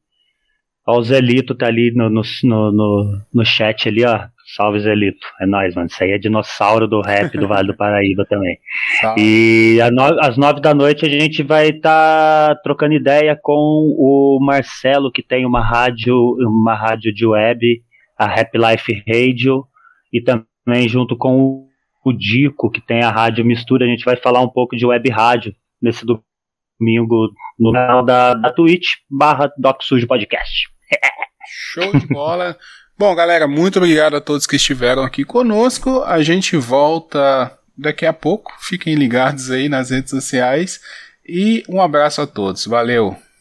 Ó, o Zelito tá ali no, no, no, no chat ali, ó. Salve Zelito. É nóis, mano. Isso aí é dinossauro do rap do Vale do Paraíba também. Salve. E às nove da noite a gente vai estar tá trocando ideia com o Marcelo, que tem uma rádio, uma rádio de web, a Rap Life Radio, e também junto com o Dico, que tem a rádio Mistura. A gente vai falar um pouco de web rádio nesse domingo no canal da, da Twitch barra Doc Sujo Podcast. Show de bola. Bom, galera, muito obrigado a todos que estiveram aqui conosco. A gente volta daqui a pouco. Fiquem ligados aí nas redes sociais. E um abraço a todos. Valeu!